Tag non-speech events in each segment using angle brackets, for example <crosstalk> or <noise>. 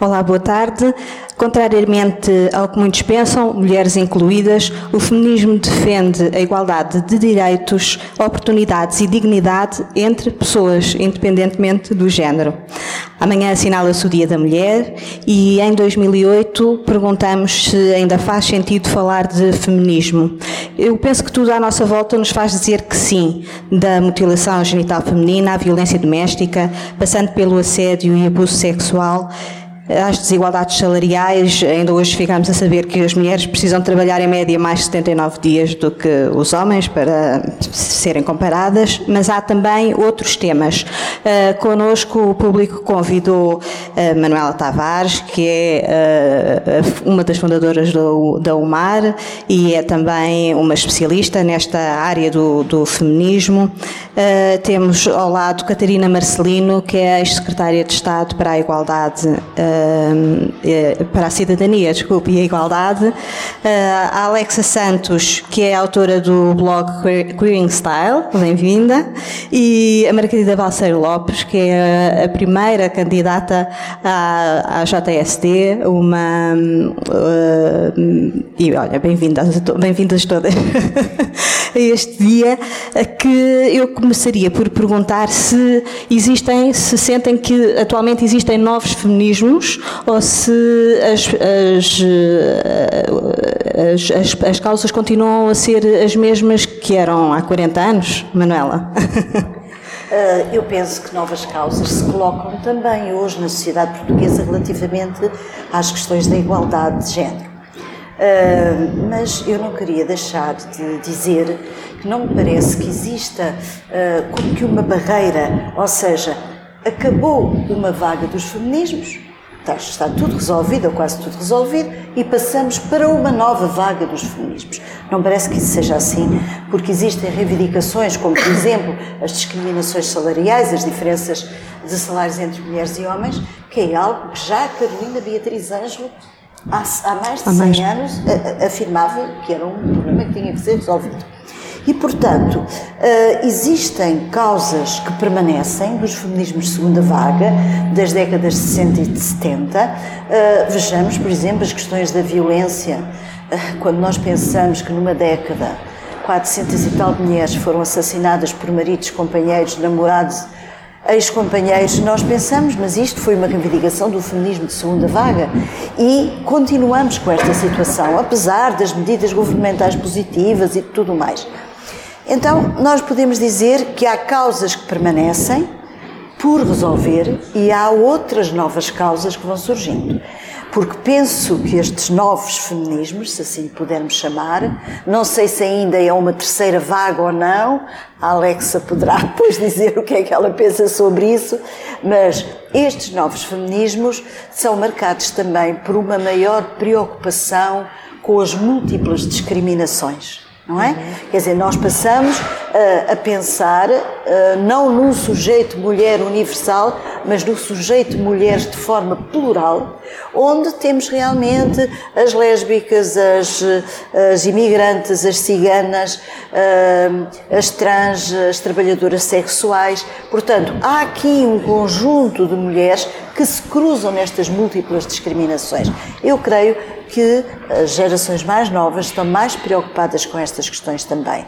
Olá, boa tarde. Contrariamente ao que muitos pensam, mulheres incluídas, o feminismo defende a igualdade de direitos, oportunidades e dignidade entre pessoas, independentemente do género. Amanhã assinala-se o Dia da Mulher e em 2008 perguntamos se ainda faz sentido falar de feminismo. Eu penso que tudo à nossa volta nos faz dizer que sim, da mutilação genital feminina à violência doméstica, passando pelo assédio e abuso sexual às desigualdades salariais. Ainda hoje ficamos a saber que as mulheres precisam trabalhar em média mais 79 dias do que os homens para serem comparadas, mas há também outros temas. Uh, conosco o público convidou uh, Manuela Tavares, que é uh, uma das fundadoras do, da UMAR e é também uma especialista nesta área do, do feminismo. Uh, temos ao lado Catarina Marcelino, que é a ex-secretária de Estado para a Igualdade para a cidadania, desculpe, e a igualdade, uh, a Alexa Santos, que é autora do blog Queering Style, bem-vinda, e a Margarida Balseiro Lopes, que é a primeira candidata à, à JSD, uma uh, e olha, bem-vindas bem-vindas todas <laughs> a este dia, que eu começaria por perguntar se existem, se sentem que atualmente existem novos feminismos ou se as, as, as, as, as causas continuam a ser as mesmas que eram há 40 anos, Manuela? Uh, <laughs> eu penso que novas causas se colocam também hoje na sociedade portuguesa relativamente às questões da igualdade de género. Uh, mas eu não queria deixar de dizer que não me parece que exista como que uma barreira, ou seja, acabou uma vaga dos feminismos, Está, está tudo resolvido, ou quase tudo resolvido, e passamos para uma nova vaga dos feminismos. Não parece que isso seja assim, porque existem reivindicações, como, por exemplo, as discriminações salariais, as diferenças de salários entre mulheres e homens, que é algo que já a Carolina Beatriz Ângelo, há, há mais de 100 mais... anos, afirmava que era um problema que tinha que ser resolvido. E, portanto, eh, existem causas que permanecem dos feminismos de segunda vaga, das décadas de 60 e de 70. Eh, vejamos, por exemplo, as questões da violência. Eh, quando nós pensamos que numa década 400 e tal mulheres foram assassinadas por maridos, companheiros, namorados, ex-companheiros, nós pensamos, mas isto foi uma reivindicação do feminismo de segunda vaga e continuamos com esta situação, apesar das medidas governamentais positivas e tudo mais. Então, nós podemos dizer que há causas que permanecem por resolver e há outras novas causas que vão surgindo. Porque penso que estes novos feminismos, se assim pudermos chamar, não sei se ainda é uma terceira vaga ou não, a Alexa poderá <laughs> depois dizer o que é que ela pensa sobre isso, mas estes novos feminismos são marcados também por uma maior preocupação com as múltiplas discriminações não é? Uhum. Quer dizer, nós passamos uh, a pensar uh, não num sujeito mulher universal, mas no sujeito mulheres de forma plural, onde temos realmente as lésbicas, as, as imigrantes, as ciganas, uh, as trans, as trabalhadoras sexuais. Portanto, há aqui um conjunto de mulheres que se cruzam nestas múltiplas discriminações. Eu creio que as gerações mais novas estão mais preocupadas com estas questões também.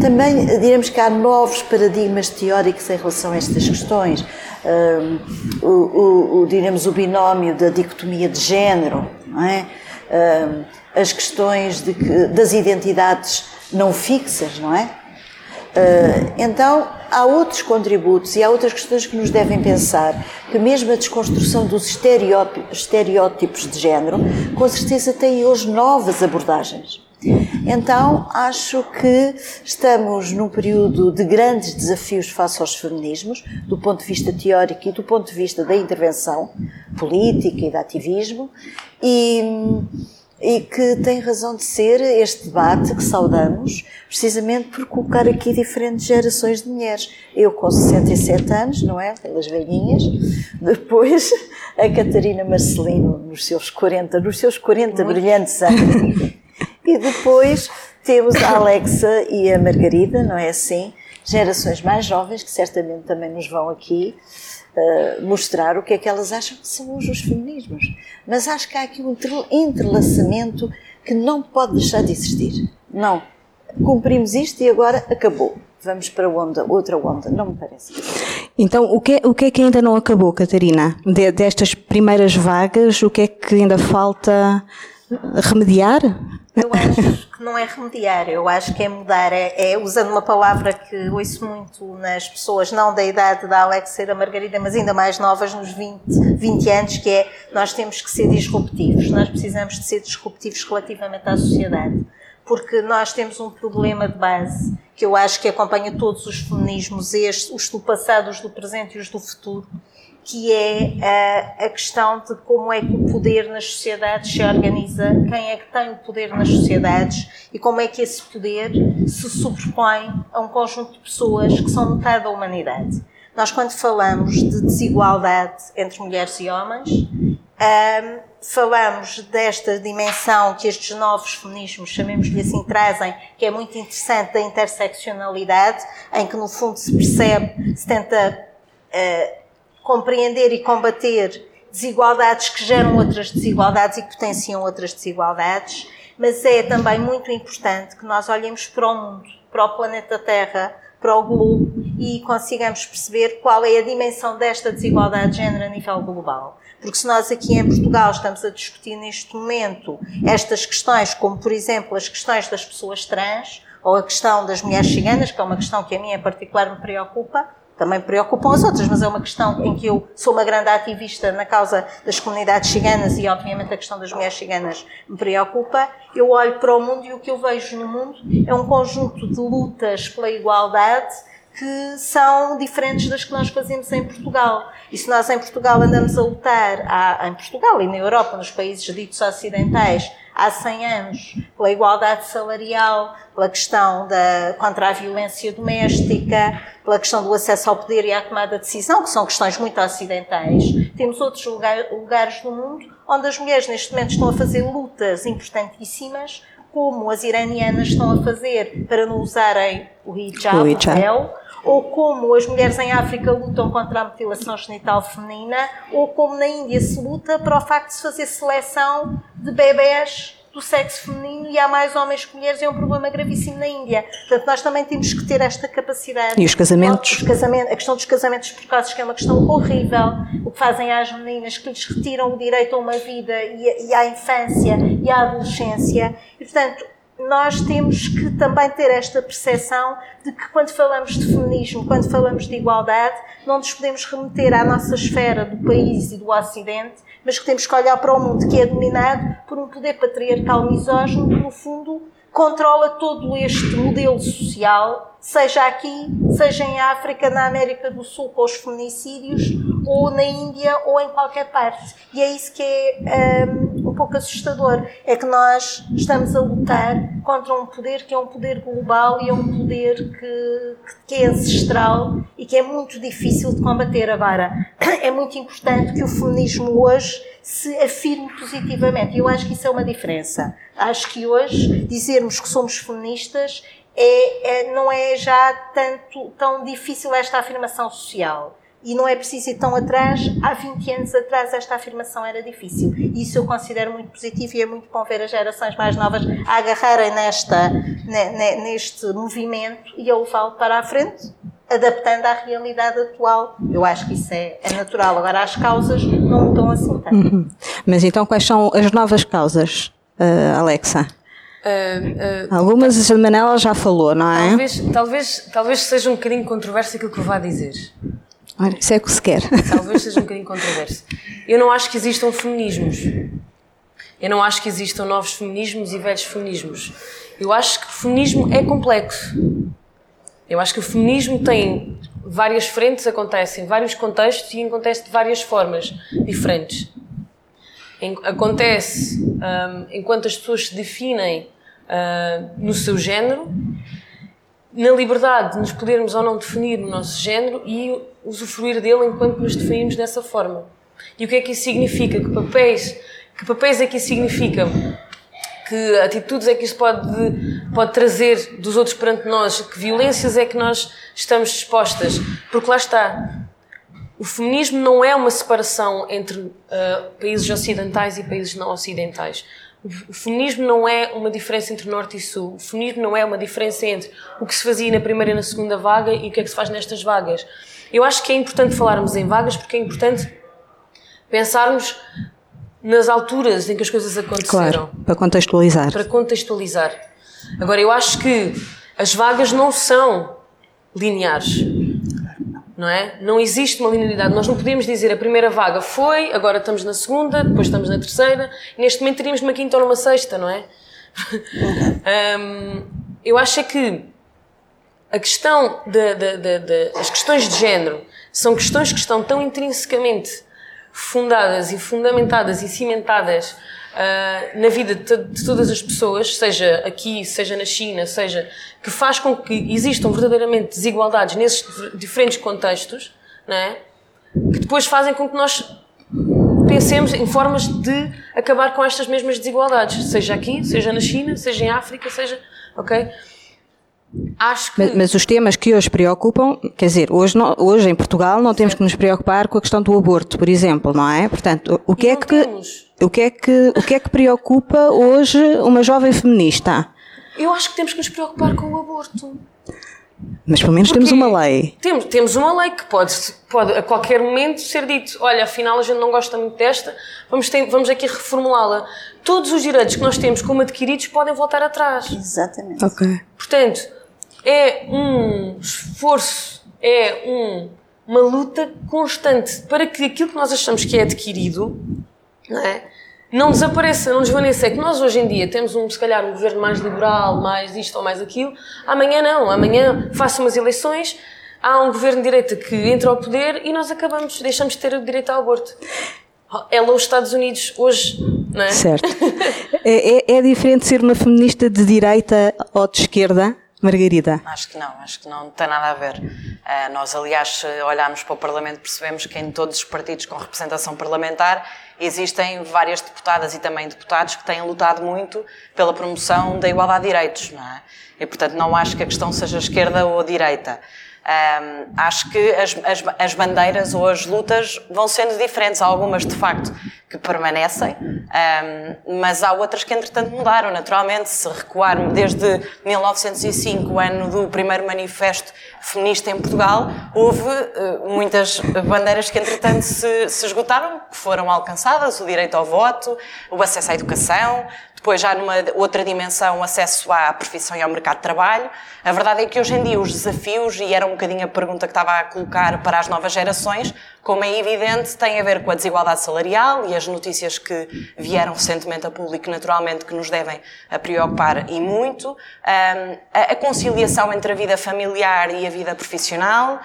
Também diremos que há novos paradigmas teóricos em relação a estas questões. O, o, diremos o binómio da dicotomia de género, é? As questões de, das identidades não fixas, não é? Uh, então, há outros contributos e há outras questões que nos devem pensar que mesmo a desconstrução dos estereótipos de género, com certeza tem hoje novas abordagens. Então, acho que estamos num período de grandes desafios face aos feminismos, do ponto de vista teórico e do ponto de vista da intervenção política e de ativismo, e e que tem razão de ser este debate que saudamos, precisamente por colocar aqui diferentes gerações de mulheres. Eu com 67 anos, não é? Pelas velhinhas. Depois a Catarina Marcelino nos seus 40, nos seus 40 brilhantes anos. E depois temos a Alexa e a Margarida, não é assim? Gerações mais jovens que certamente também nos vão aqui uh, mostrar o que é que elas acham que são hoje os feminismos. Mas acho que há aqui um entrelaçamento que não pode deixar de existir. Não. Cumprimos isto e agora acabou. Vamos para onda, outra onda. Não me parece. Então, o que, é, o que é que ainda não acabou, Catarina? De, destas primeiras vagas, o que é que ainda falta remediar? Eu acho que não é remediar, eu acho que é mudar. É, é, usando uma palavra que ouço muito nas pessoas, não da idade da Alexa e da Margarida, mas ainda mais novas, nos 20, 20 anos, que é nós temos que ser disruptivos. Nós precisamos de ser disruptivos relativamente à sociedade. Porque nós temos um problema de base que eu acho que acompanha todos os feminismos, estes, os do passado, os do presente e os do futuro, que é a, a, questão de como é que o poder nas sociedades se organiza, quem é que tem o poder nas sociedades e como é que esse poder se sobrepõe a um conjunto de pessoas que são metade da humanidade. Nós, quando falamos de desigualdade entre mulheres e homens, um, falamos desta dimensão que estes novos feminismos, chamemos-lhe assim, trazem, que é muito interessante, da interseccionalidade, em que no fundo se percebe, se tenta uh, compreender e combater desigualdades que geram outras desigualdades e que potenciam outras desigualdades, mas é também muito importante que nós olhemos para o mundo, para o planeta Terra, para o globo e consigamos perceber qual é a dimensão desta desigualdade de género a nível global. Porque se nós aqui em Portugal estamos a discutir neste momento estas questões, como por exemplo as questões das pessoas trans, ou a questão das mulheres ciganas, que é uma questão que a mim em particular me preocupa, também preocupam as outras, mas é uma questão em que eu sou uma grande ativista na causa das comunidades ciganas e, obviamente, a questão das mulheres ciganas me preocupa. Eu olho para o mundo e o que eu vejo no mundo é um conjunto de lutas pela igualdade que são diferentes das que nós fazemos em Portugal. E se nós em Portugal andamos a lutar, em Portugal e na Europa, nos países ditos ocidentais, há 100 anos, pela igualdade salarial, pela questão da, contra a violência doméstica, pela questão do acesso ao poder e à tomada de decisão, que são questões muito ocidentais. Temos outros lugar, lugares do mundo onde as mulheres neste momento estão a fazer lutas importantíssimas, como as iranianas estão a fazer para não usarem o hijab, o hijab. véu, ou como as mulheres em África lutam contra a mutilação genital feminina, ou como na Índia se luta para o facto de se fazer seleção de bebés do sexo feminino e há mais homens que mulheres, é um problema gravíssimo na Índia. Portanto, nós também temos que ter esta capacidade. E os casamentos? Os casamentos a questão dos casamentos precoces, que é uma questão horrível, o que fazem às meninas, que lhes retiram o direito a uma vida e, à infância e à adolescência. E, portanto, nós temos que também ter esta percepção de que quando falamos de feminismo, quando falamos de igualdade, não nos podemos remeter à nossa esfera do país e do Ocidente, mas que temos que olhar para o mundo que é dominado por um poder patriarcal misógino que, no fundo, controla todo este modelo social, seja aqui, seja em África, na América do Sul, com os feminicídios, ou na Índia, ou em qualquer parte. E é isso que é um, um pouco assustador. É que nós estamos a lutar contra um poder que é um poder global e é um poder que, que é ancestral e que é muito difícil de combater. Agora, <clears throat> é muito importante que o feminismo hoje se afirme positivamente. Eu acho que isso é uma diferença. Acho que hoje dizermos que somos feministas é, é, não é já tanto, tão difícil esta afirmação social. E não é preciso ir tão atrás. Há 20 anos atrás esta afirmação era difícil. Isso eu considero muito positivo e é muito bom ver as gerações mais novas a agarrarem nesta, neste movimento e a levá-lo para a frente, adaptando à realidade atual. Eu acho que isso é, é natural. Agora, as causas não mudam assim tanto. Uhum. Mas então, quais são as novas causas, uh, Alexa? Uh, uh, Algumas a Manela já falou, não é? Talvez, talvez, talvez seja um bocadinho controverso aquilo que eu vá dizer. Olha, isso é que se quer. Talvez seja um bocadinho controverso. Eu não acho que existam feminismos. Eu não acho que existam novos feminismos e velhos feminismos. Eu acho que o feminismo é complexo. Eu acho que o feminismo tem várias frentes, acontece em vários contextos e acontece de várias formas diferentes. Acontece um, enquanto as pessoas se definem uh, no seu género, na liberdade de nos podermos ou não definir o nosso género e usufruir dele enquanto nos definimos dessa forma. E o que é que isso significa? Que papéis, que papéis é que isso significa? Que atitudes é que isso pode, pode trazer dos outros perante nós? Que violências é que nós estamos expostas? Porque lá está. o feminismo não é uma separação entre uh, países ocidentais e países não ocidentais. O feminismo não é uma diferença entre norte e sul. O feminismo não é uma diferença entre o que se fazia na primeira e na segunda vaga e o que é que se faz nestas vagas. Eu acho que é importante falarmos em vagas porque é importante pensarmos nas alturas em que as coisas aconteceram. Claro, para contextualizar. Para contextualizar. Agora, eu acho que as vagas não são lineares não é? Não existe uma linearidade. Nós não podemos dizer a primeira vaga foi, agora estamos na segunda, depois estamos na terceira, e neste momento teríamos numa quinta ou numa sexta, não é? um, <laughs> eu acho é que a questão de, de, de, de, as questões de género são questões que estão tão intrinsecamente fundadas e fundamentadas e cimentadas uh, na vida de, de, todas as pessoas, seja aqui, seja na China, seja que faz com que existam verdadeiramente desigualdades nesses diferentes contextos, não é? que depois fazem com que nós pensemos em formas de acabar com estas mesmas desigualdades, seja aqui, seja na China, seja em África, seja, ok? Acho que... mas, mas, os temas que hoje preocupam, quer dizer, hoje, não, hoje em Portugal não temos que nos preocupar com a questão do aborto, por exemplo, não é? Portanto, o que é que temos. o que é que o que é que preocupa hoje uma jovem feminista? Eu acho que temos que nos preocupar com o aborto. Mas pelo menos Porque temos uma lei. Temos, temos uma lei que pode, pode a qualquer momento ser dito: olha, afinal a gente não gosta muito desta, vamos, ter, vamos aqui reformulá-la. Todos os direitos que nós temos como adquiridos podem voltar atrás. Exatamente. Ok. Portanto, é um esforço, é um, uma luta constante para que aquilo que nós achamos que é adquirido, não é? não desapareça, não desvaneça. É que nós hoje em dia temos um, se calhar, um governo mais liberal, mais isto ou mais aquilo. Amanhã não. Amanhã façam umas eleições, há um governo de direita que entra ao poder e nós acabamos, deixamos de ter o direito ao aborto. É lá os Estados Unidos hoje, não é? Certo. <laughs> é, é, é diferente ser uma feminista de direita ou de esquerda? Margarida? Acho que não, acho que não tem nada a ver. Uh, nós, aliás, se olharmos para o Parlamento, percebemos que em todos os partidos com representação parlamentar existem várias deputadas e também deputados que têm lutado muito pela promoção da igualdade de direitos, não é? E, portanto, não acho que a questão seja esquerda ou direita. Um, acho que as, as, as, bandeiras ou as lutas vão sendo diferentes. Há algumas, de facto, que permanecem, um, mas há outras que, entretanto, mudaram. Naturalmente, se recuar desde 1905, o ano do primeiro manifesto feminista em Portugal, houve uh, muitas bandeiras que, entretanto, se, se esgotaram, que foram alcançadas: o direito ao voto, o acesso à educação, depois, já numa outra dimensão, acesso à profissão e ao mercado de trabalho. A verdade é que hoje em dia os desafios, e era um bocadinho a pergunta que estava a colocar para as novas gerações, como é evidente, têm a ver com a desigualdade salarial e as notícias que vieram recentemente a público, naturalmente, que nos devem a preocupar e muito. a conciliação entre a vida familiar e a vida profissional.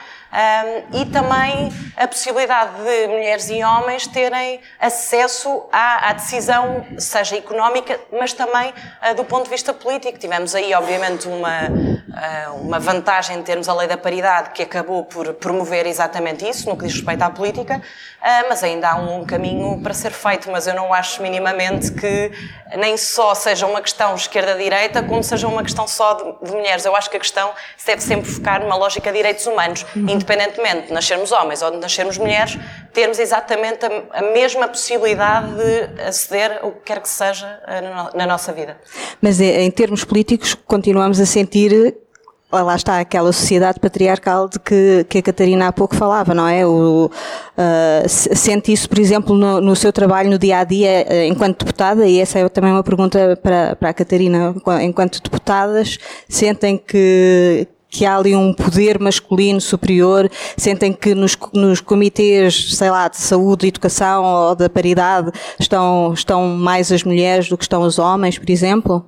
e também a possibilidade de mulheres e homens terem acesso à, à decisão, seja económica, mas também uh, do ponto de vista político. Tivemos aí, obviamente, uma, uh, uma vantagem em termos a lei da paridade que acabou por promover exatamente isso, no que diz respeito à política, uh, mas ainda há um caminho para ser feito. Mas eu não acho minimamente que nem só seja uma questão esquerda-direita, como seja uma questão só de, de, mulheres. Eu acho que a questão se deve sempre focar numa lógica de direitos humanos, uhum. independentemente de nascermos homens ou de nascermos mulheres, termos exatamente a, a mesma possibilidade de aceder o que quer que seja na, na nossa vida. Mas eh, em termos políticos, continuamos a sentir lá está aquela sociedade patriarcal de que, que a Catarina há pouco falava, não é? O, uh, sente isso, por exemplo, no, no, seu trabalho no dia a dia enquanto deputada, e essa é também uma pergunta para, para a Catarina, enquanto deputadas, sentem que, que há ali um poder masculino superior, sentem que nos, nos comitês, sei lá, de saúde, de educação ou da paridade estão, estão mais as mulheres do que estão os homens, por exemplo?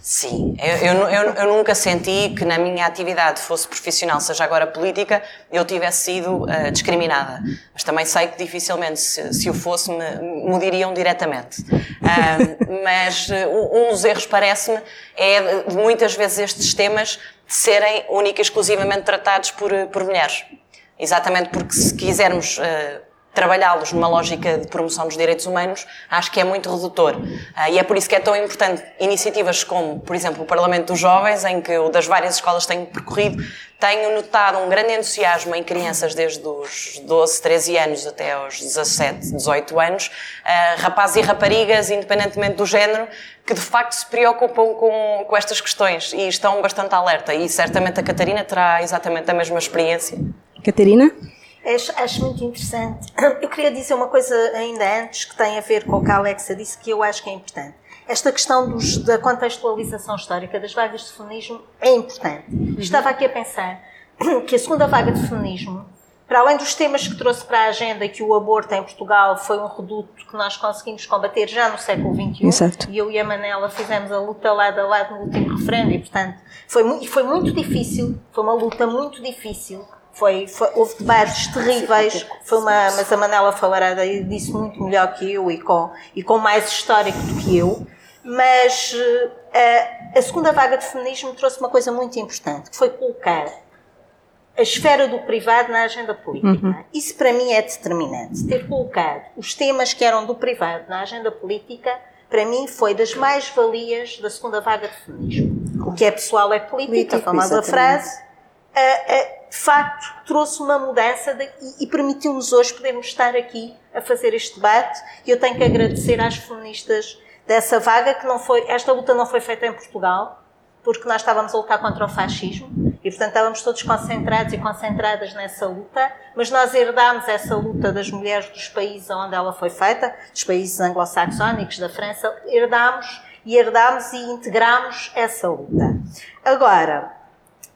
Sim, eu, eu, eu, eu, nunca senti que na minha atividade, fosse profissional, seja agora política, eu tivesse sido uh, discriminada. Mas também sei que dificilmente, se, se o fosse, me, me diriam diretamente. Uh, <laughs> mas uh, um dos erros, parece-me, é de muitas vezes estes temas serem única e exclusivamente tratados por, por mulheres. Exatamente porque se quisermos trabalhá-los numa lógica de promoção dos direitos humanos, acho que é muito redutor. Uh, e é por isso que é tão importante iniciativas como, por exemplo, o Parlamento dos Jovens, em que o das várias escolas tenho percorrido, tenho notado um grande entusiasmo em crianças desde os 12, 13 anos até aos 17, 18 anos, uh, rapazes e raparigas, independentemente do género, que de facto se preocupam com, com estas questões e estão bastante alerta. E certamente a Catarina terá exatamente a mesma experiência. Catarina? Acho, acho, muito interessante. <clears throat> Eu queria dizer uma coisa ainda antes que tem a ver com o que a Alexa disse, que eu acho que é importante. Esta questão dos, da contextualização histórica das vagas de feminismo é importante. Uhum. Estava aqui a pensar <clears throat> que a segunda vaga de feminismo, para além dos temas que trouxe para a agenda, que o aborto em Portugal foi um reduto que nós conseguimos combater já no século XXI, Exato. e eu e a Manela fizemos a luta lado a lado no último referendo, e portanto foi, foi muito difícil, foi uma luta muito difícil foi, foi, houve debates terríveis, foi uma, mas a Manela falará disso muito melhor que eu e com, e com mais histórico do que eu. Mas a, eh, a segunda vaga de feminismo trouxe uma coisa muito importante, que foi colocar a esfera do privado na agenda política. Uhum. Isso para mim é determinante. Ter colocado os temas que eram do privado na agenda política, para mim foi das mais-valias da segunda vaga de feminismo. O que é pessoal é política, a famosa frase. De facto, trouxe uma mudança de, e, e permitiu-nos hoje podermos estar aqui a fazer este debate. E eu tenho que agradecer às feministas dessa vaga, que não foi, esta luta não foi feita em Portugal, porque nós estávamos a lutar contra o fascismo e, portanto, estávamos todos concentrados e concentradas nessa luta, mas nós herdámos essa luta das mulheres dos países onde ela foi feita, dos países anglo-saxónicos, da França, herdámos e herdámos e integramos essa luta. Agora,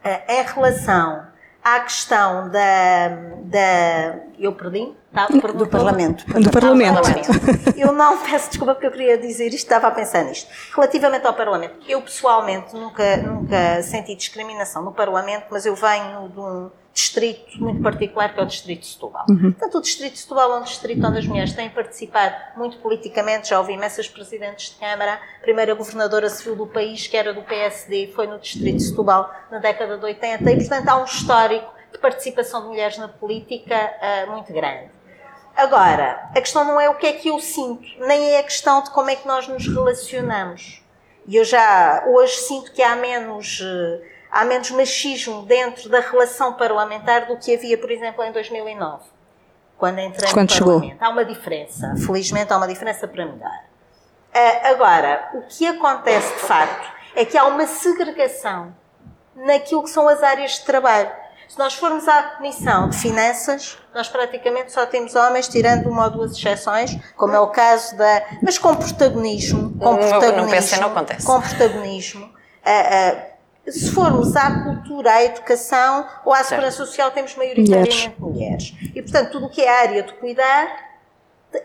em relação à questão da. da eu perdi? Tá, do Parlamento. Do Parlamento. Eu não peço desculpa porque eu queria dizer isto, estava a pensar nisto. Relativamente ao Parlamento, eu pessoalmente nunca, nunca senti discriminação no Parlamento, mas eu venho de um distrito muito particular que é o Distrito de Setúbal. Uhum. Portanto, o Distrito de Setúbal é um distrito onde as mulheres têm participado muito politicamente, já houvi imensas presidentes de Câmara, a primeira governadora civil do país, que era do PSD, foi no Distrito de Setúbal na década de 80, e portanto há um histórico de participação de mulheres na política uh, muito grande. Agora, a questão não é o que é que eu sinto, nem é a questão de como é que nós nos relacionamos. E eu já hoje sinto que há menos uh, há menos machismo dentro da relação parlamentar do que havia, por exemplo, em 2009, quando entrei quando no chegou. Parlamento. Há uma diferença, felizmente há uma diferença para melhor. Uh, agora, o que acontece de facto é que há uma segregação naquilo que são as áreas de trabalho. Se nós formos à Comissão de Finanças, nós praticamente só temos homens, tirando uma ou duas exceções, como é o caso da. mas com protagonismo. Com protagonismo. No, no PC não acontece. Com protagonismo. Uh, uh, se formos à cultura, à educação ou à segurança social, temos maioritariamente mulheres. mulheres. E, portanto, tudo o que é a área de cuidar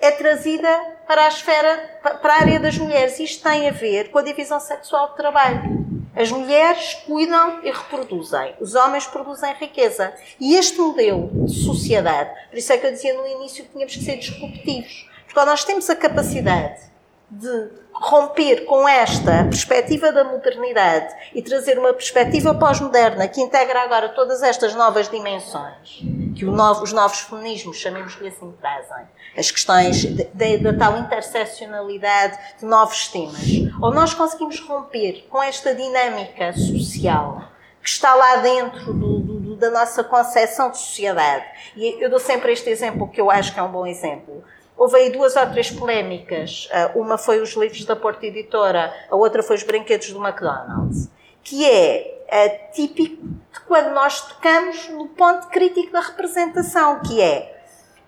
é trazida para a esfera, para a área das mulheres. Isto tem a ver com a divisão sexual de trabalho. As mulheres cuidam e reproduzem, os homens produzem riqueza. E este modelo de sociedade, por isso é que eu dizia no início que tínhamos que ser disruptivos. Porque nós temos a capacidade de romper com esta perspectiva da modernidade e trazer uma perspectiva pós-moderna que integra agora todas estas novas dimensões que novo, os novos feminismos, chamemos-lhe assim, trazem. As questões da tal interseccionalidade de novos temas. Ou nós conseguimos romper com esta dinâmica social que está lá dentro do, do, da nossa concepção de sociedade. E eu dou sempre este exemplo que eu acho que é um bom exemplo Houve aí duas ou três polémicas. Ah, uma foi os livros da Porta Editora, a outra foi os brinquedos do McDonald's, que é típico de quando nós tocamos no ponto crítico da representação, que é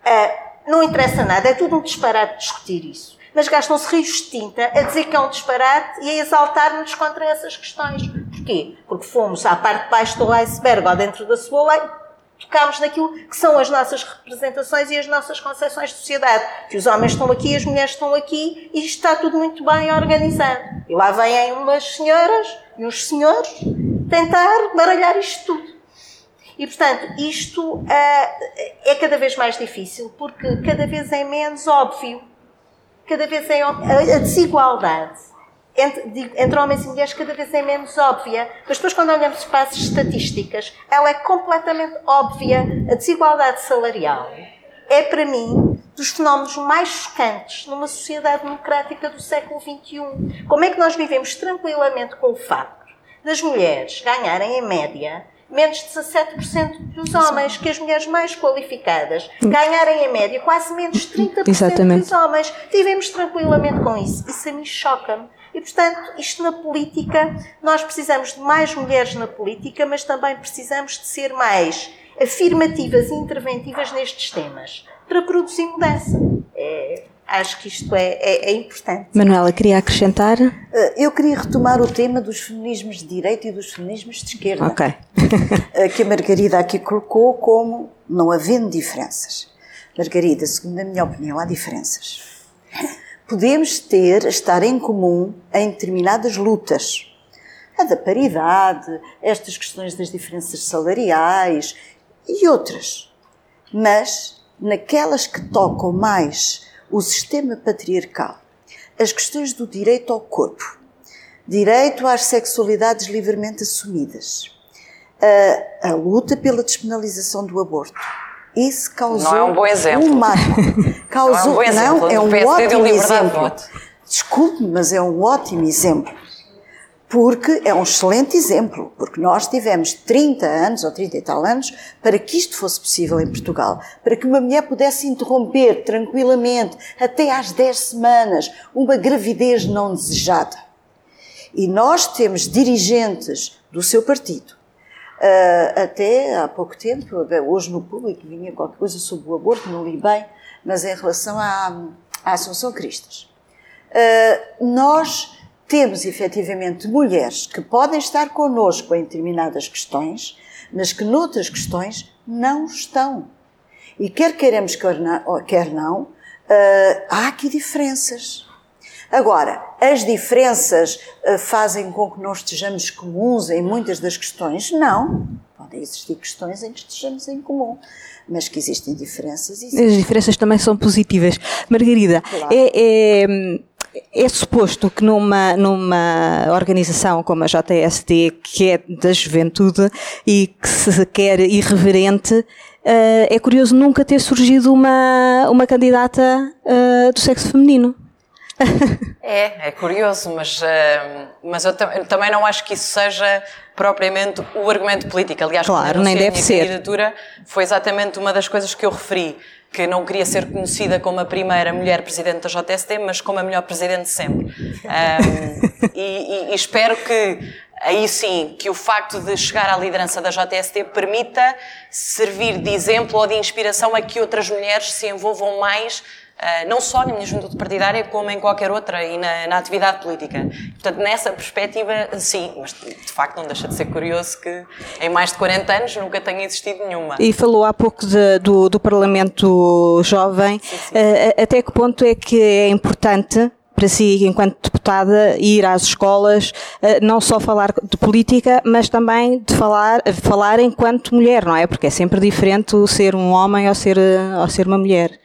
uh, não interessa nada, é tudo um disparate discutir isso. Mas gastam-se rios de tinta a dizer que é um disparate e a exaltar-nos contra essas questões. Porquê? Porque fomos à parte de baixo do iceberg ou dentro da cebola tocámos naquilo que são as nossas representações e as nossas concepções de sociedade. Que os homens estão aqui, as mulheres estão aqui e está tudo muito bem organizado. E lá vêm umas senhoras e uns senhores tentar baralhar isto tudo. E, portanto, isto uh, é cada vez mais difícil porque cada vez é menos óbvio. Cada vez é a desigualdade entre, entre, homens e mulheres cada vez é menos óbvia. Mas depois, quando olhamos para as estatísticas, ela é completamente óbvia. A desigualdade salarial é, para mim, dos fenómenos mais chocantes numa sociedade democrática do século XXI. Como é que nós vivemos tranquilamente com o facto das mulheres ganharem, em média, menos de 17% dos homens, que as mulheres mais qualificadas ganharem em média quase menos de 30% Exatamente. dos homens. Vivemos tranquilamente com isso. Isso a mim choca-me. E, portanto, isto na política, nós precisamos de mais mulheres na política, mas também precisamos de ser mais afirmativas e interventivas nestes temas para produzir mudança. É, acho que isto é, é, é, importante. Manuela, queria acrescentar? Eh, eu queria retomar o tema dos feminismos de direita e dos feminismos de esquerda. Ok. Eh, que a Margarida aqui colocou como não havendo diferenças. Margarida, segundo a minha opinião, há diferenças. Podemos ter, estar em comum em determinadas lutas. A da paridade, estas questões das diferenças salariais e outras. Mas naquelas que tocam mais o sistema patriarcal, as questões do direito ao corpo, direito às sexualidades livremente assumidas, a, a luta pela despenalização do aborto. Isso causou não é um bom exemplo. um marco. Causou, não é um, bom <laughs> exemplo. Não, é um ótimo exemplo. De Desculpe, mas é um ótimo exemplo porque é um excelente exemplo, porque nós tivemos 30 anos ou 30 e tal anos para que isto fosse possível em Portugal, para que uma mulher pudesse interromper tranquilamente, até às 10 semanas, uma gravidez não desejada. E nós temos dirigentes do seu partido, uh, até há pouco tempo, hoje no público vinha qualquer coisa sobre o aborto, não li bem, mas em relação à, à Assunção Cristas. Uh, nós temos efetivamente mulheres que podem estar connosco em determinadas questões, mas que noutras questões não estão. E quer queremos, quer não, uh, há aqui diferenças. Agora, as diferenças uh, fazem com que nós estejamos comuns em muitas das questões? Não. Podem existir questões em que estejamos em comum mas que existem diferenças. Existem. As diferenças também são positivas. Margarida, claro. é, é, é suposto que numa, numa organização como a JSD, que é da juventude e que se quer irreverente, Uh, é curioso nunca ter surgido uma, uma candidata uh, do sexo feminino. É, é curioso, mas, uh, mas eu, eu, também não acho que isso seja propriamente o argumento político. Aliás, claro, nem deve a ser. candidatura foi exatamente uma das coisas que eu referi que não queria ser conhecida como a primeira mulher presidente da JST, mas como a melhor presidente sempre. Um, e, e, e, espero que, aí sim, que o facto de chegar à liderança da JST permita servir de exemplo ou de inspiração a que outras mulheres se envolvam mais não só na minha juventude partidária, como em qualquer outra e na, na, atividade política. Portanto, nessa perspectiva, sim, mas de facto não deixa de ser curioso que em mais de 40 anos nunca tenha existido nenhuma. E falou há pouco de, do, do, Parlamento Jovem, sim, sim. Uh, até que ponto é que é importante para si, enquanto deputada, ir às escolas, uh, não só falar de política, mas também de falar, falar enquanto mulher, não é? Porque é sempre diferente ser um homem ou ser, ou ser uma mulher.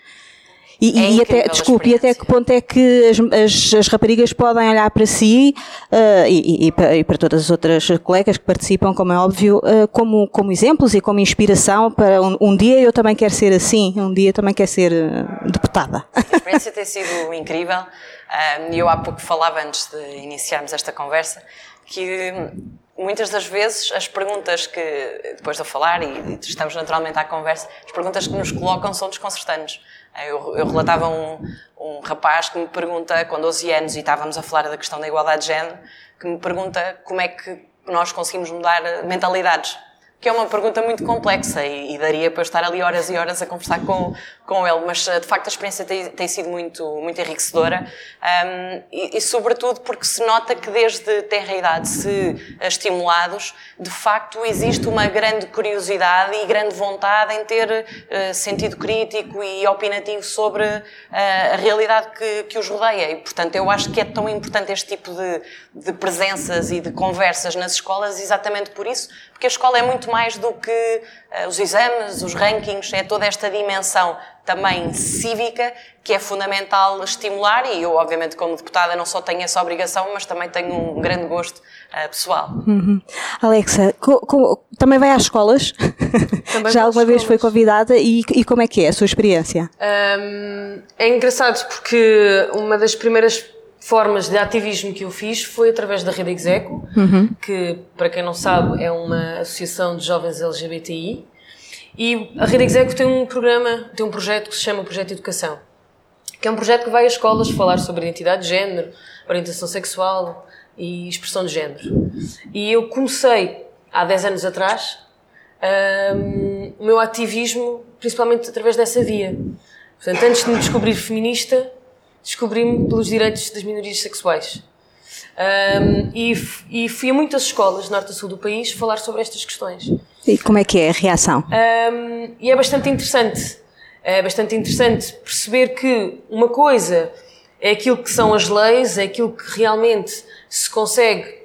E, é e até, desculpe, e até que ponto é que as, as, as raparigas podem olhar para si uh, e, e, e, para todas as outras colegas que participam, como é óbvio, uh, como, como exemplos e como inspiração para um, um, dia eu também quero ser assim, um dia também quero ser uh, deputada. A experiência tem sido incrível. E eu há pouco falava, antes de iniciarmos esta conversa, que muitas das vezes as perguntas que, depois de eu falar, e estamos naturalmente à conversa, as perguntas que nos colocam são desconcertantes. Eu, eu relatava um, um rapaz que me pergunta, com 12 anos, e estávamos a falar da questão da igualdade de género, que me pergunta como é que nós conseguimos mudar mentalidades que é uma pergunta muito complexa e, e, daria para eu estar ali horas e horas a conversar com, com ele, mas eh, de facto a experiência tem, tem sido muito, muito enriquecedora. Um, e, e, sobretudo porque se nota que desde terra idade, se estimulados, de facto existe uma grande curiosidade e grande vontade em ter uh, sentido crítico e opinativo sobre uh, a realidade que, que os rodeia. E portanto eu acho que é tão importante este tipo de, de presenças e de conversas nas escolas exatamente por isso, porque a escola é muito mais do que os exames, os rankings, é toda esta dimensão também cívica que é fundamental estimular e eu, obviamente, como deputada, não só tenho essa obrigação, mas também tenho um grande gosto uh, pessoal. Uhum. Alexa, co, co, também vai às escolas? Também Já alguma vez foi convidada e, e, como é que é a sua experiência? Um, é engraçado porque uma das primeiras formas de ativismo que eu fiz foi através da Rede Execo, uhum. que, para quem não sabe, é uma associação de jovens LGBTI. E a Rede Execo tem um programa, tem um projeto que se chama Projeto Educação, que é um projeto que vai às escolas falar sobre identidade de género, orientação sexual e expressão de género. E eu comecei, há 10 anos atrás, um, o meu ativismo principalmente através dessa via. Portanto, antes de me descobrir feminista, descobri-me pelos direitos das minorias sexuais. Um, e, e, fui a muitas escolas, norte a sul do país, falar sobre estas questões. E como é que é a reação? Um, e é bastante interessante. É bastante interessante perceber que uma coisa é aquilo que são as leis, é aquilo que realmente se consegue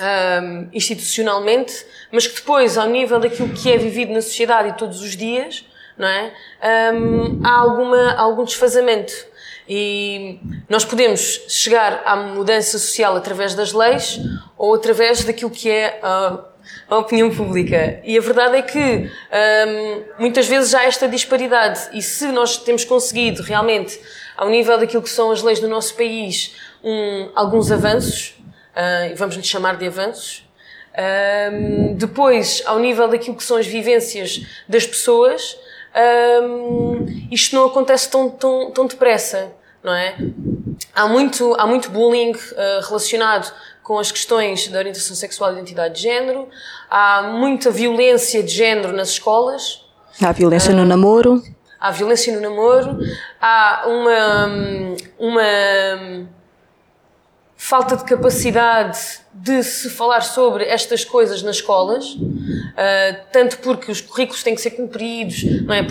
um, institucionalmente, mas que depois, ao nível daquilo que é vivido na sociedade e todos os dias, não é? há alguma, algum desfazamento. E nós podemos chegar à mudança social através das leis ou através daquilo que é a, a opinião pública. E a verdade é que um, muitas vezes há esta disparidade. E se nós temos conseguido realmente, ao nível daquilo que são as leis do nosso país, um, alguns avanços, uh, vamos lhe chamar de avanços, um, depois, ao nível daquilo que são as vivências das pessoas, um, isto não acontece tão, tão, tão depressa, não é? Há muito, há muito bullying uh, relacionado com as questões da orientação sexual e identidade de género, há muita violência de género nas escolas. Há violência uh, no namoro. Há violência no namoro, há uma, uma falta de capacidade de se falar sobre estas coisas nas escolas, uh, tanto porque os currículos têm que ser cumpridos, não é?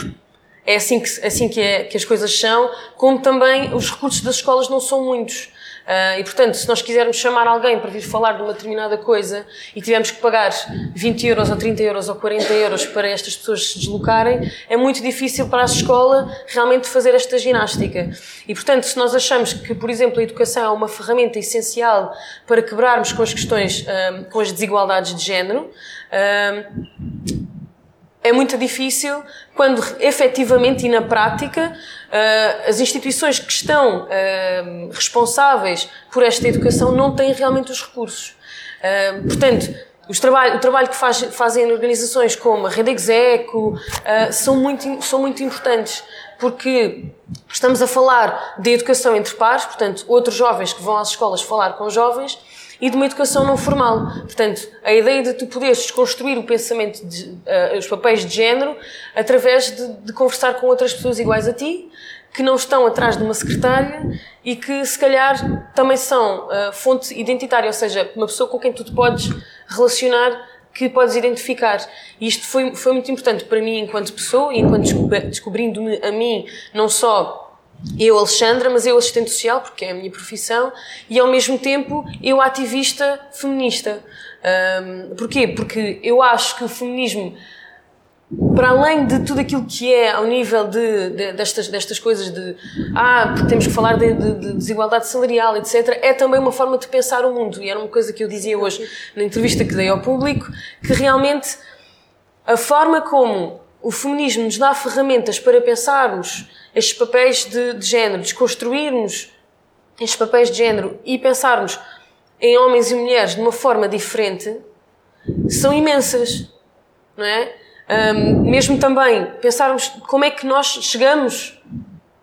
É assim que, assim que, é, que as coisas são, como também os recursos das escolas não são muitos. Uh, e, portanto, se nós quisermos chamar alguém para vir falar de uma determinada coisa e tivermos que pagar 20 euros ou 30 euros ou 40 euros para estas pessoas se deslocarem, é muito difícil para a escola realmente fazer esta ginástica. E, portanto, se nós achamos que, por exemplo, a educação é uma ferramenta essencial para quebrarmos com as questões, uh, com as desigualdades de género, uh, é muito difícil quando efetivamente e na prática uh, as instituições que estão uh, responsáveis por esta educação não têm realmente os recursos. Uh, portanto, trabalho, o trabalho que faz, fazem organizações como a Rede Execo são, muito, são muito importantes porque estamos a falar de educação entre pares, portanto, outros jovens que vão às escolas falar com jovens e de uma educação não formal. Portanto, a ideia de tu poderes desconstruir o pensamento, de, uh, os papéis de género, através de, de conversar com outras pessoas iguais a ti, que não estão atrás de uma secretária e que se calhar também são uh, fonte identitária, ou seja, uma pessoa com quem tu te podes relacionar que podes identificar. E isto foi, foi muito importante para mim enquanto pessoa e enquanto descobrindo-me a mim, não só eu, Alexandra, mas eu assistente social, porque é a minha profissão, e ao mesmo tempo eu ativista feminista. Um, porquê? Porque eu acho que o feminismo, para além de tudo aquilo que é ao nível de, de destas, destas coisas de ah, temos que falar de, de, de, desigualdade salarial, etc., é também uma forma de pensar o mundo. E era uma coisa que eu dizia hoje na entrevista que dei ao público, que realmente a forma como o feminismo nos dá ferramentas para pensarmos estes papéis de, de género, desconstruirmos estes papéis de género e pensarmos em homens e mulheres de uma forma diferente, são imensas, não é? Um, mesmo também pensarmos como é que nós chegamos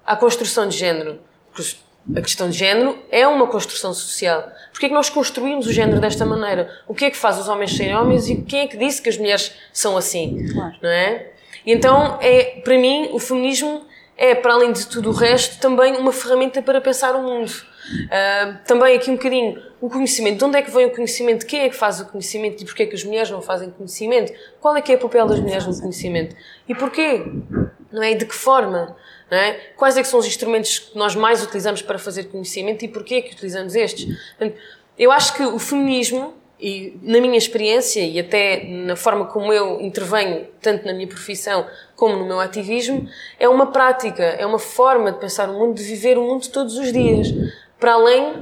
à construção de género. Porque a questão de género é uma construção social. Porquê é que nós construímos o género desta maneira? O que é que faz os homens serem homens e quem é que disse que as mulheres são assim? Claro. Não é? E então, é, para mim, o feminismo é, para além de tudo o resto, também uma ferramenta para pensar o mundo. Uh, também aqui um bocadinho o conhecimento. De onde é que vem o conhecimento? Quem é que faz o conhecimento? E porquê é que as mulheres não fazem conhecimento? Qual é que é o papel das mulheres no conhecimento? E porquê? Não é? E de que forma? É? Quais é que são os instrumentos que nós mais utilizamos para fazer conhecimento e porquê é que utilizamos estes? Portanto, eu acho que o feminismo e na minha experiência e até na forma como eu intervenho, tanto na minha profissão como no meu ativismo, é uma prática, é uma forma de pensar o mundo, de viver o mundo todos os dias. Para além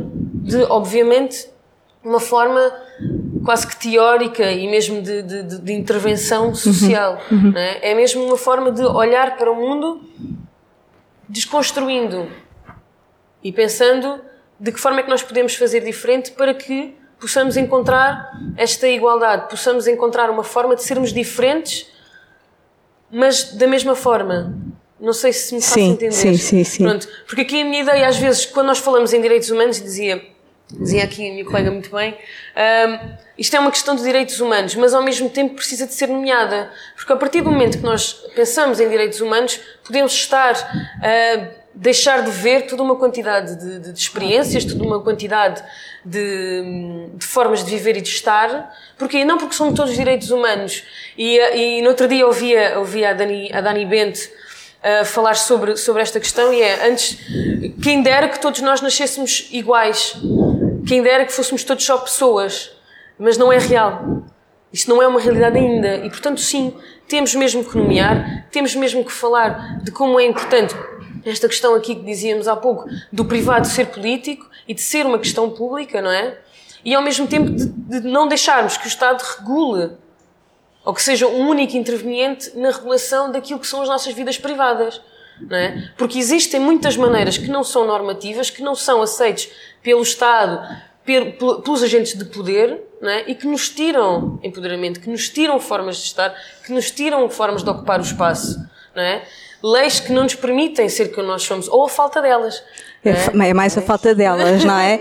de, obviamente, uma forma quase que teórica e mesmo de, de, de intervenção social. Uhum. Uhum. É? é mesmo uma forma de olhar para o mundo desconstruindo e pensando de que forma é que nós podemos fazer diferente para que possamos encontrar esta igualdade, possamos encontrar uma forma de sermos diferentes, mas da mesma forma. Não sei se me faço entender. Sim, sim, sim. Pronto, porque aqui a minha ideia, às vezes, quando nós falamos em direitos humanos, dizia, dizia aqui a minha colega muito bem, um, isto é uma questão de direitos humanos, mas ao mesmo tempo precisa de ser nomeada. Porque a partir do momento que nós pensamos em direitos humanos, podemos estar a deixar de ver toda uma quantidade de, de, de experiências, toda uma quantidade de, de, formas de viver e de estar. Porque não porque são todos direitos humanos. E, e no outro dia ouvia, ouvia a Dani, a Dani Bente a falar sobre, sobre esta questão e é, antes, quem dera que todos nós nascêssemos iguais. Quem dera que fôssemos todos só pessoas. Mas não é real. Isto não é uma realidade ainda. E, portanto, sim, temos mesmo que nomear, temos mesmo que falar de como é importante esta questão aqui que dizíamos há pouco, do privado ser político e de ser uma questão pública, não é? E ao mesmo tempo de, de não deixarmos que o Estado regule ou que seja um único interveniente na regulação daquilo que são as nossas vidas privadas. É? Porque existem muitas maneiras que não são normativas, que não são aceites pelo Estado, pelos agentes de poder, é? e que nos tiram empoderamento, que nos tiram formas de estar, que nos tiram formas de ocupar o espaço. É? leis que não nos permitem ser quem nós somos, ou a falta delas. É, é mais a falta delas, <laughs> não é?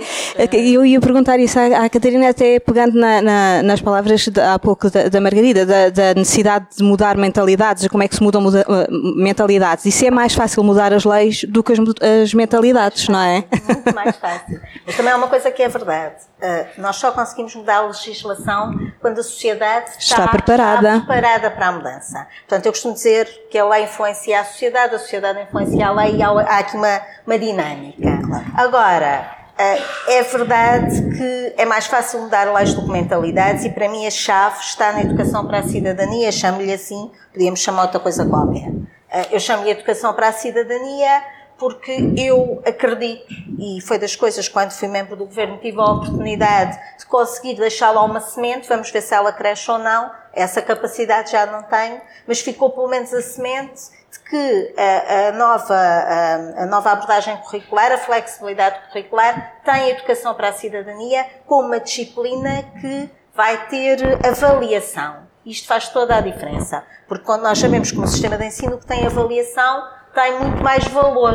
Eu ia perguntar isso à, Catarina, até pegando na, na, nas palavras de, há pouco da, da Margarida, da, da, necessidade de mudar mentalidades, como é que se mudam muda, uh, mentalidades. E se é mais fácil mudar as leis do que as, as mentalidades, não é? Muito mais fácil. Mas também é uma coisa que é verdade. Uh, nós só conseguimos mudar a legislação quando a sociedade está, está, preparada. está preparada para a mudança. Portanto, eu costumo dizer que a lei influencia a sociedade, a sociedade influencia a lei e há aqui uma, uma dinâmica. Agora, eh, é verdade que é mais fácil mudar leis de documentalidades e para mim a chave está na educação para a cidadania, chamo-lhe assim, podíamos chamar outra coisa qualquer. Eh, eu chamo-lhe educação para a cidadania porque eu acredito, e foi das coisas quando fui membro do governo, tive a oportunidade de conseguir deixar lá uma semente, vamos ver se ela cresce ou não, essa capacidade já não tenho, mas ficou pelo menos a semente que a, a, nova, a, a, nova abordagem curricular, a flexibilidade curricular, tem educação para a cidadania como uma disciplina que vai ter avaliação. Isto faz toda a diferença, porque quando nós sabemos que um sistema de ensino que tem avaliação tem muito mais valor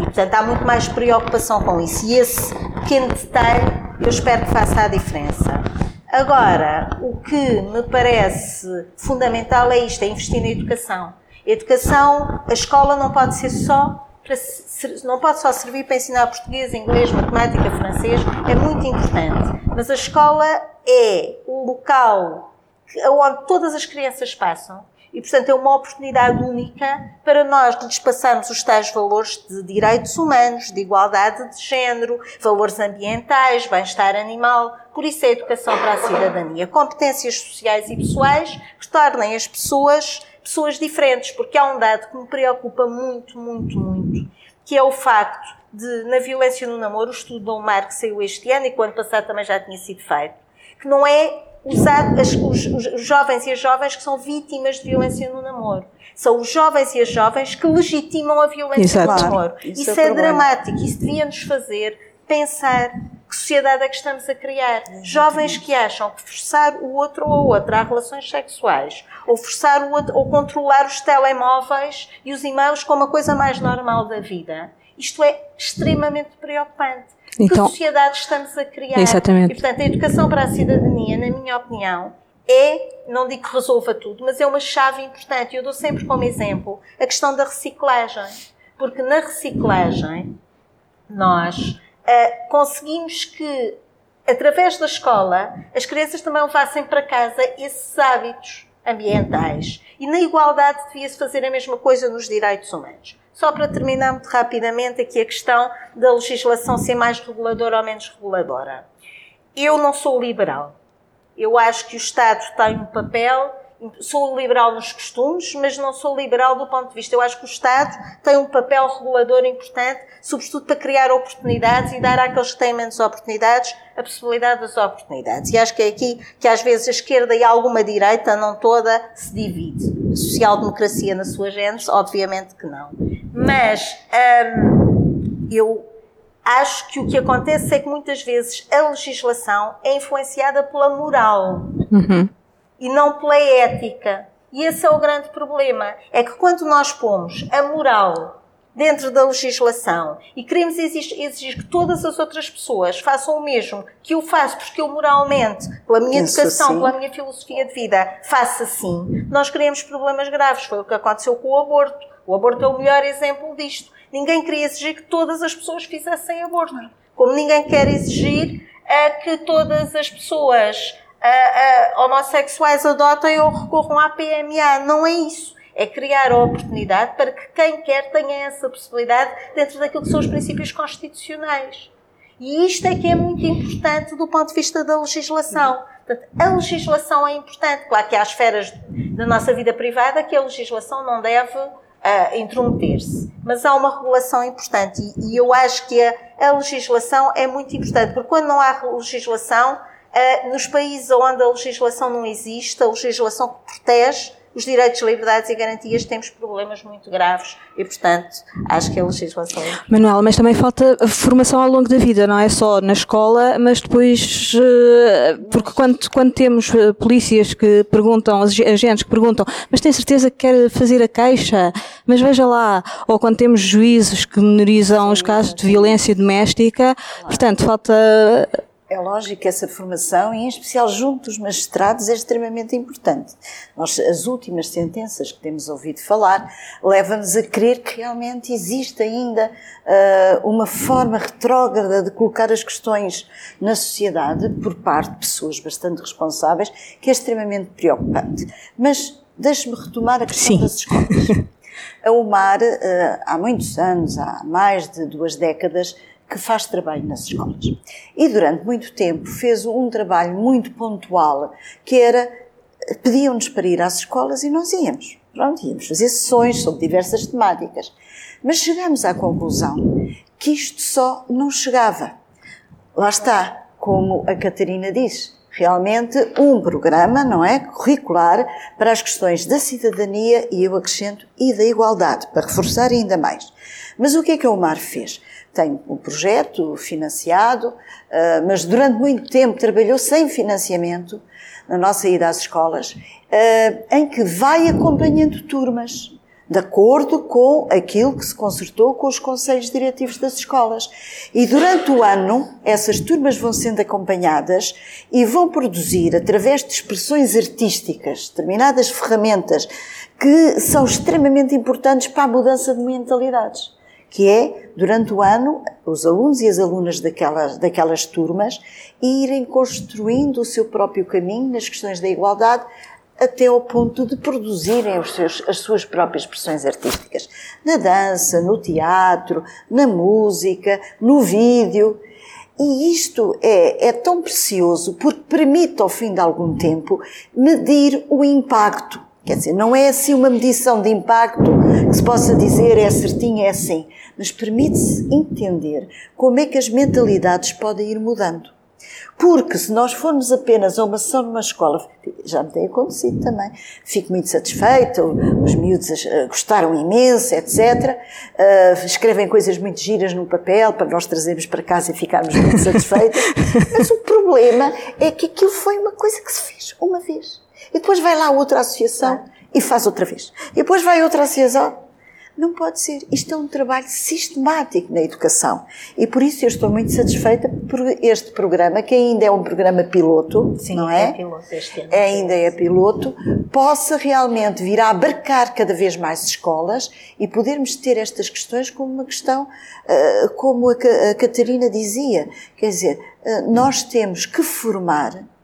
e, portanto, há muito mais preocupação com isso. E esse pequeno detalhe eu espero que faça a diferença. Agora, o que me parece fundamental é isto, é investir na educação educação, a escola não pode ser só para, não pode só servir para ensinar português, inglês, matemática, francês, é muito importante. Mas a escola é o local onde todas as crianças passam e, portanto, é uma oportunidade única para nós lhes passarmos os tais valores de direitos humanos, de igualdade de género, valores ambientais, bem-estar animal. Por isso, é a educação para a cidadania. Competências sociais e pessoais que tornem as pessoas pessoas diferentes, porque há um dado que me preocupa muito, muito, muito, que é o facto de, na violência no namoro, o estudo do Omar que saiu este ano e que o ano passado também já tinha sido feito, que não é usado, as, os, os jovens e as jovens que são vítimas de violência no namoro. São os jovens e as jovens que legitimam a violência Exato. no namoro. Isso, isso é, é dramático, isso devia nos fazer pensar que sociedade é que estamos a criar? Jovens que acham que forçar o outro ou a outra a relações sexuais, ou forçar o outro, ou controlar os telemóveis e os e-mails como a coisa mais normal da vida. Isto é extremamente preocupante. Então, que sociedade estamos a criar? Exatamente. E, portanto, a educação para a cidadania, na minha opinião, é, não digo que resolva tudo, mas é uma chave importante. Eu dou sempre como exemplo a questão da reciclagem. Porque na reciclagem, nós uh, conseguimos que, através da escola, as crianças também levassem para casa esses hábitos ambientais. E na igualdade devia-se fazer a mesma coisa nos direitos humanos. Só para terminar muito rapidamente aqui a questão da legislação ser mais reguladora ou menos reguladora. Eu não sou liberal. Eu acho que o Estado tem um papel sou liberal nos costumes, mas não sou liberal do ponto de vista. Eu acho que o Estado tem um papel regulador importante, sobretudo para criar oportunidades e dar àqueles que têm menos oportunidades a possibilidade das oportunidades. E acho que é aqui que às vezes a esquerda e alguma direita, não toda, se divide. A social-democracia na sua gênese, obviamente que não. Mas hum, eu acho que o que acontece é que muitas vezes a legislação é influenciada pela moral. Uhum e não pela ética. E esse é o grande problema. É que quando nós pomos a moral dentro da legislação e queremos exigir que todas as outras pessoas façam o mesmo que eu faço, porque eu moralmente, pela minha educação, assim. pela minha filosofia de vida, faço assim, nós criamos problemas graves. Foi o que aconteceu com o aborto. O aborto é o melhor exemplo disto. Ninguém queria exigir que todas as pessoas fizessem aborto. Como ninguém quer exigir é que todas as pessoas uh, uh, homossexuais adotem ou recorram à PMA. Não é isso. É criar a oportunidade para que quem quer tenha essa possibilidade dentro daquilo que são os princípios constitucionais. E isto é que é muito importante do ponto de vista da legislação. Portanto, a legislação é importante. Claro que há esferas da nossa vida privada que a legislação não deve uh, intrometer-se. Mas há uma regulação importante e, e eu acho que a, a, legislação é muito importante, porque quando não há legislação, nos países onde a legislação não existe, a legislação que protege os direitos, liberdades e garantias, temos problemas muito graves e, portanto, acho que a legislação. É Manuel, mas também falta formação ao longo da vida, não é só na escola, mas depois, eh, porque quando, quando temos eh, polícias que perguntam, agentes que perguntam, mas tem certeza que quer fazer a queixa? Mas veja lá, ou quando temos juízes que menorizam os casos de violência doméstica, portanto, falta é lógico que essa formação, e em especial junto dos magistrados, é extremamente importante. Nós, as últimas sentenças que temos ouvido falar levam-nos a crer que realmente existe ainda uh, uma forma retrógrada de colocar as questões na sociedade por parte de pessoas bastante responsáveis, que é extremamente preocupante. Mas deixe-me retomar a questão Sim. das escolas. <laughs> A UMAR, uh, há muitos anos, há mais de duas décadas, que faz trabalho nas escolas. E durante muito tempo fez um trabalho muito pontual, que era, pediam-nos para ir às escolas e nós íamos. Pronto, íamos fazer sessões sobre diversas temáticas. Mas chegamos à conclusão que isto só não chegava. Lá está, como a Catarina diz, realmente um programa, não é, curricular para as questões da cidadania e eu acrescento e da igualdade, para reforçar ainda mais. Mas o que é que a UMAR fez? Tem um projeto financiado, ah, mas durante muito tempo trabalhou sem financiamento na nossa ida às escolas, ah, em que vai acompanhando turmas, de acordo com aquilo que se consertou com os conselhos diretivos das escolas. E durante o ano, essas turmas vão sendo acompanhadas e vão produzir, através de expressões artísticas, determinadas ferramentas que são extremamente importantes para a mudança de mentalidades que é, durante o ano, os alunos e as alunas daquelas, daquelas turmas irem construindo o seu próprio caminho nas questões da igualdade até ao ponto de produzirem seus, as suas próprias expressões artísticas. Na dança, no teatro, na música, no vídeo. E isto é, é tão precioso porque permite, ao fim de algum tempo, medir o impacto Quer dizer, não é assim uma medição de impacto que se possa dizer é certinho, é assim, mas permite-se entender como é que as mentalidades podem ir mudando. Porque se nós formos apenas a uma sessão numa escola, já me tem acontecido também, fico muito satisfeita, os miúdos eh, gostaram imenso, etc. Uh, eh, escrevem coisas muito giras no papel para nós trazermos para casa e ficarmos muito satisfeitos. <laughs> Mas o problema é que aquilo foi uma coisa que se fez uma vez. E depois vai lá outra associação e faz outra vez. E depois vai outra associação. Não pode ser. Isto é um trabalho sistemático na educação. E por isso eu estou muito satisfeita por este programa, que ainda é um programa piloto, Sim, não é? é piloto este ano. Ainda é piloto, possa realmente vir a abarcar cada vez mais escolas e podermos ter estas questões como uma questão, ah, como a Catarina dizia. Quer dizer, ah, nós temos que formar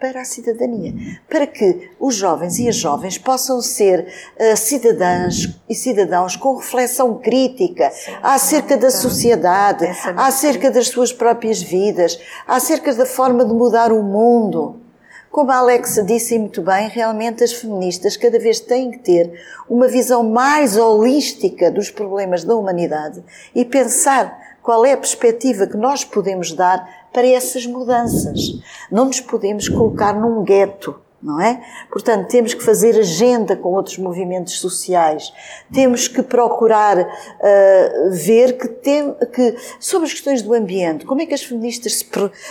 para a cidadania, para que os jovens e as jovens possam ser uh, cidadãs e cidadãos com reflexão crítica Sim, acerca da sociedade, acerca das suas próprias vidas, acerca da forma de mudar o mundo. como a Alexa disse muito bem, realmente as feministas cada vez têm que ter uma visão mais holística dos problemas da humanidade e pensar qual é a perspectiva que nós podemos dar para essas mudanças. Não nos podemos colocar num gueto não é? Portanto, temos que fazer agenda com outros movimentos sociais, temos que procurar uh, ver que, tem, que, sobre as questões do ambiente, como é que as feministas se,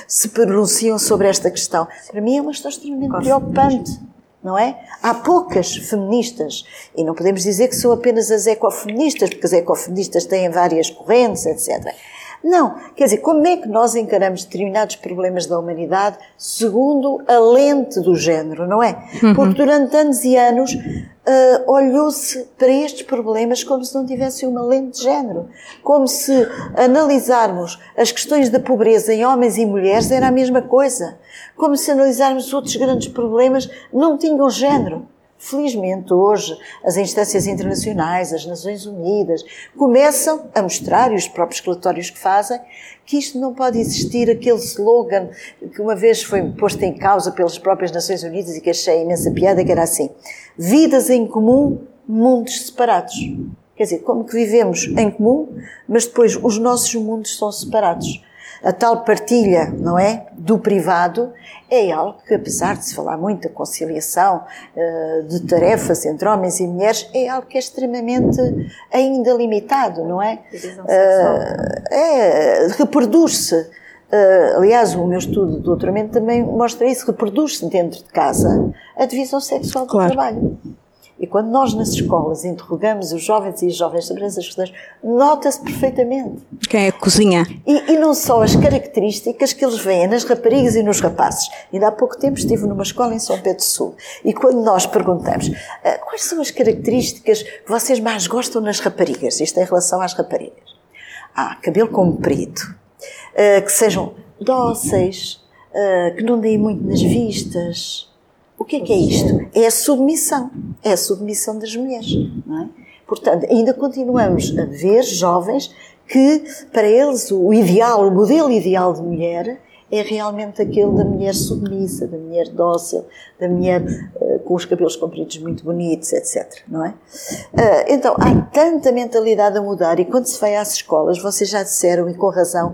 se pronunciam sobre esta questão? Para mim é uma questão extremamente preocupante. Não é? Há poucas feministas, e não podemos dizer que são apenas as ecofeministas, porque as ecofeministas têm várias correntes, etc. Não. Quer dizer, como é que nós encaramos determinados problemas da humanidade segundo a lente do género, não é? Uhum. Porque durante anos e anos uh, olhou-se para estes problemas como se não tivesse uma lente de género. Como se analisarmos as questões da pobreza em homens e mulheres era a mesma coisa. Como se analisarmos outros grandes problemas não tinham género. Felizmente, hoje, as instâncias internacionais, as Nações Unidas, começam a mostrar, e os próprios relatórios que fazem, que isto não pode existir aquele slogan que uma vez foi posto em causa pelas próprias Nações Unidas e que achei imensa piada, que era assim: vidas em comum, mundos separados. Quer dizer, como que vivemos em comum, mas depois os nossos mundos são separados. A tal partilha, não é? Do privado é algo que, apesar de se falar muito da conciliação uh, de tarefas entre homens e mulheres, é algo que é extremamente ainda limitado, não é? Uh, é, reproduz-se. Uh, aliás, o meu estudo de doutoramento também mostra isso, reproduz-se dentro de casa a divisão sexual do claro. trabalho. E quando nós nas escolas interrogamos os jovens e as jovens sobre essas questões, nota-se perfeitamente. Quem é que cozinha? E, e, não só as características que eles veem nas raparigas e nos rapazes. Ainda há pouco tempo estive numa escola em São Pedro do Sul e quando nós perguntamos ah, quais são as características que vocês mais gostam nas raparigas, isto em relação às raparigas. Ah, cabelo comprido, ah, que sejam dóceis, ah, que não deem muito nas vistas, o que é que é isto? É a submissão. É a submissão das mulheres. Não é? Portanto, ainda continuamos a ver jovens que, para eles, o ideal, o modelo ideal de mulher é realmente aquele da mulher submissa, da mulher dócil, da mulher uh, com os cabelos compridos muito bonitos, etc. Não é? Uh, então, há tanta mentalidade a mudar e quando se vai às escolas, vocês já disseram e com razão,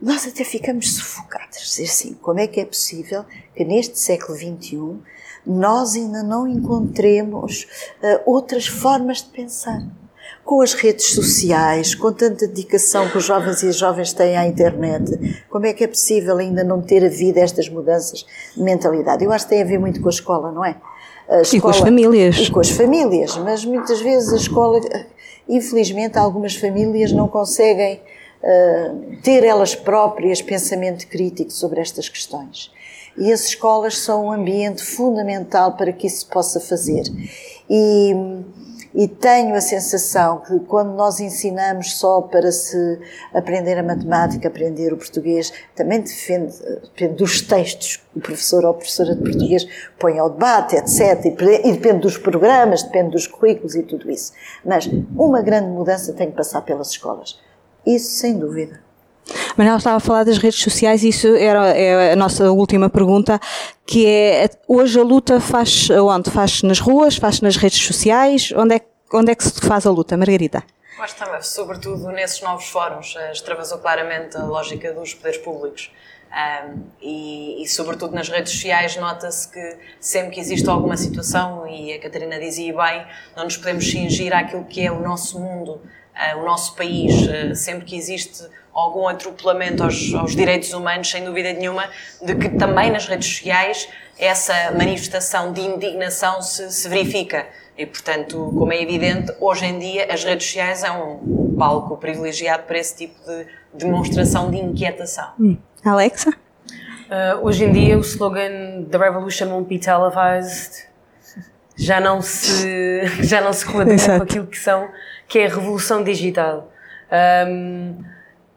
nós até ficamos sufocados. Dizer assim, como é que é possível que neste século XXI nós ainda não encontremos uh, outras formas de pensar. Com as redes sociais, com tanta dedicação que os jovens e as jovens têm à internet, como é que é possível ainda não ter havido estas mudanças de mentalidade? Eu acho que tem a ver muito com a escola, não é? Escola, e com as famílias. E com as famílias, mas muitas vezes a escola, infelizmente, algumas famílias não conseguem uh, ter elas próprias pensamento crítico sobre estas questões. E as escolas são um ambiente fundamental para que isso se possa fazer. E, e tenho a sensação que quando nós ensinamos só para se aprender a matemática, aprender o português, também depende, depende dos textos que o professor ou a professora de português põe ao debate, etc. E depende dos programas, depende dos currículos e tudo isso. Mas uma grande mudança tem que passar pelas escolas. Isso sem dúvida. Manuel estava a falar das redes sociais e isso era é a nossa última pergunta, que é, hoje a luta faz onde? Faz nas ruas, faz nas redes sociais? Onde é, onde é que se faz a luta, Margarida? Acho também, sobretudo nesses novos fóruns, eh, extravasou claramente a lógica dos poderes públicos. Um, e, e, sobretudo nas redes sociais, nota-se que sempre que existe alguma situação, e a Catarina dizia bem, não nos podemos cingir àquilo que é o nosso mundo, o nosso país. Uh, sempre que existe algum atropelamento aos, aos, direitos humanos, sem dúvida nenhuma, de que também nas redes sociais essa manifestação de indignação se, se verifica. E, portanto, como é evidente, hoje em dia as redes sociais é um palco privilegiado para esse tipo de demonstração de inquietação. Hum. Alexa? Uh, hoje em dia o slogan The Revolution won't be televised já não se <laughs> já não se coaduna com aquilo que são que é a revolução digital. Um,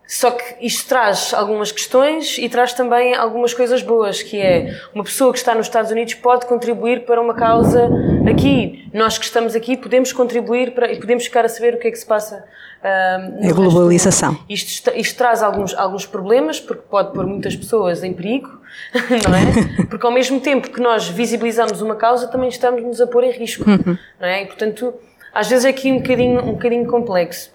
Só que isto traz algumas questões e traz também algumas coisas boas, que é uma pessoa que está nos Estados Unidos pode contribuir para uma causa aqui. Nós que estamos aqui podemos contribuir para, e podemos ficar a saber o que é que se passa. Um, a globalização. Isto, isto, traz alguns, alguns problemas, porque pode pôr muitas pessoas em perigo, <laughs> não é? Porque ao mesmo tempo que nós visibilizamos uma causa, também estamos nos a pôr em risco, uhum. não é? E portanto, às vezes é aqui um bocadinho, um bocadinho complexo.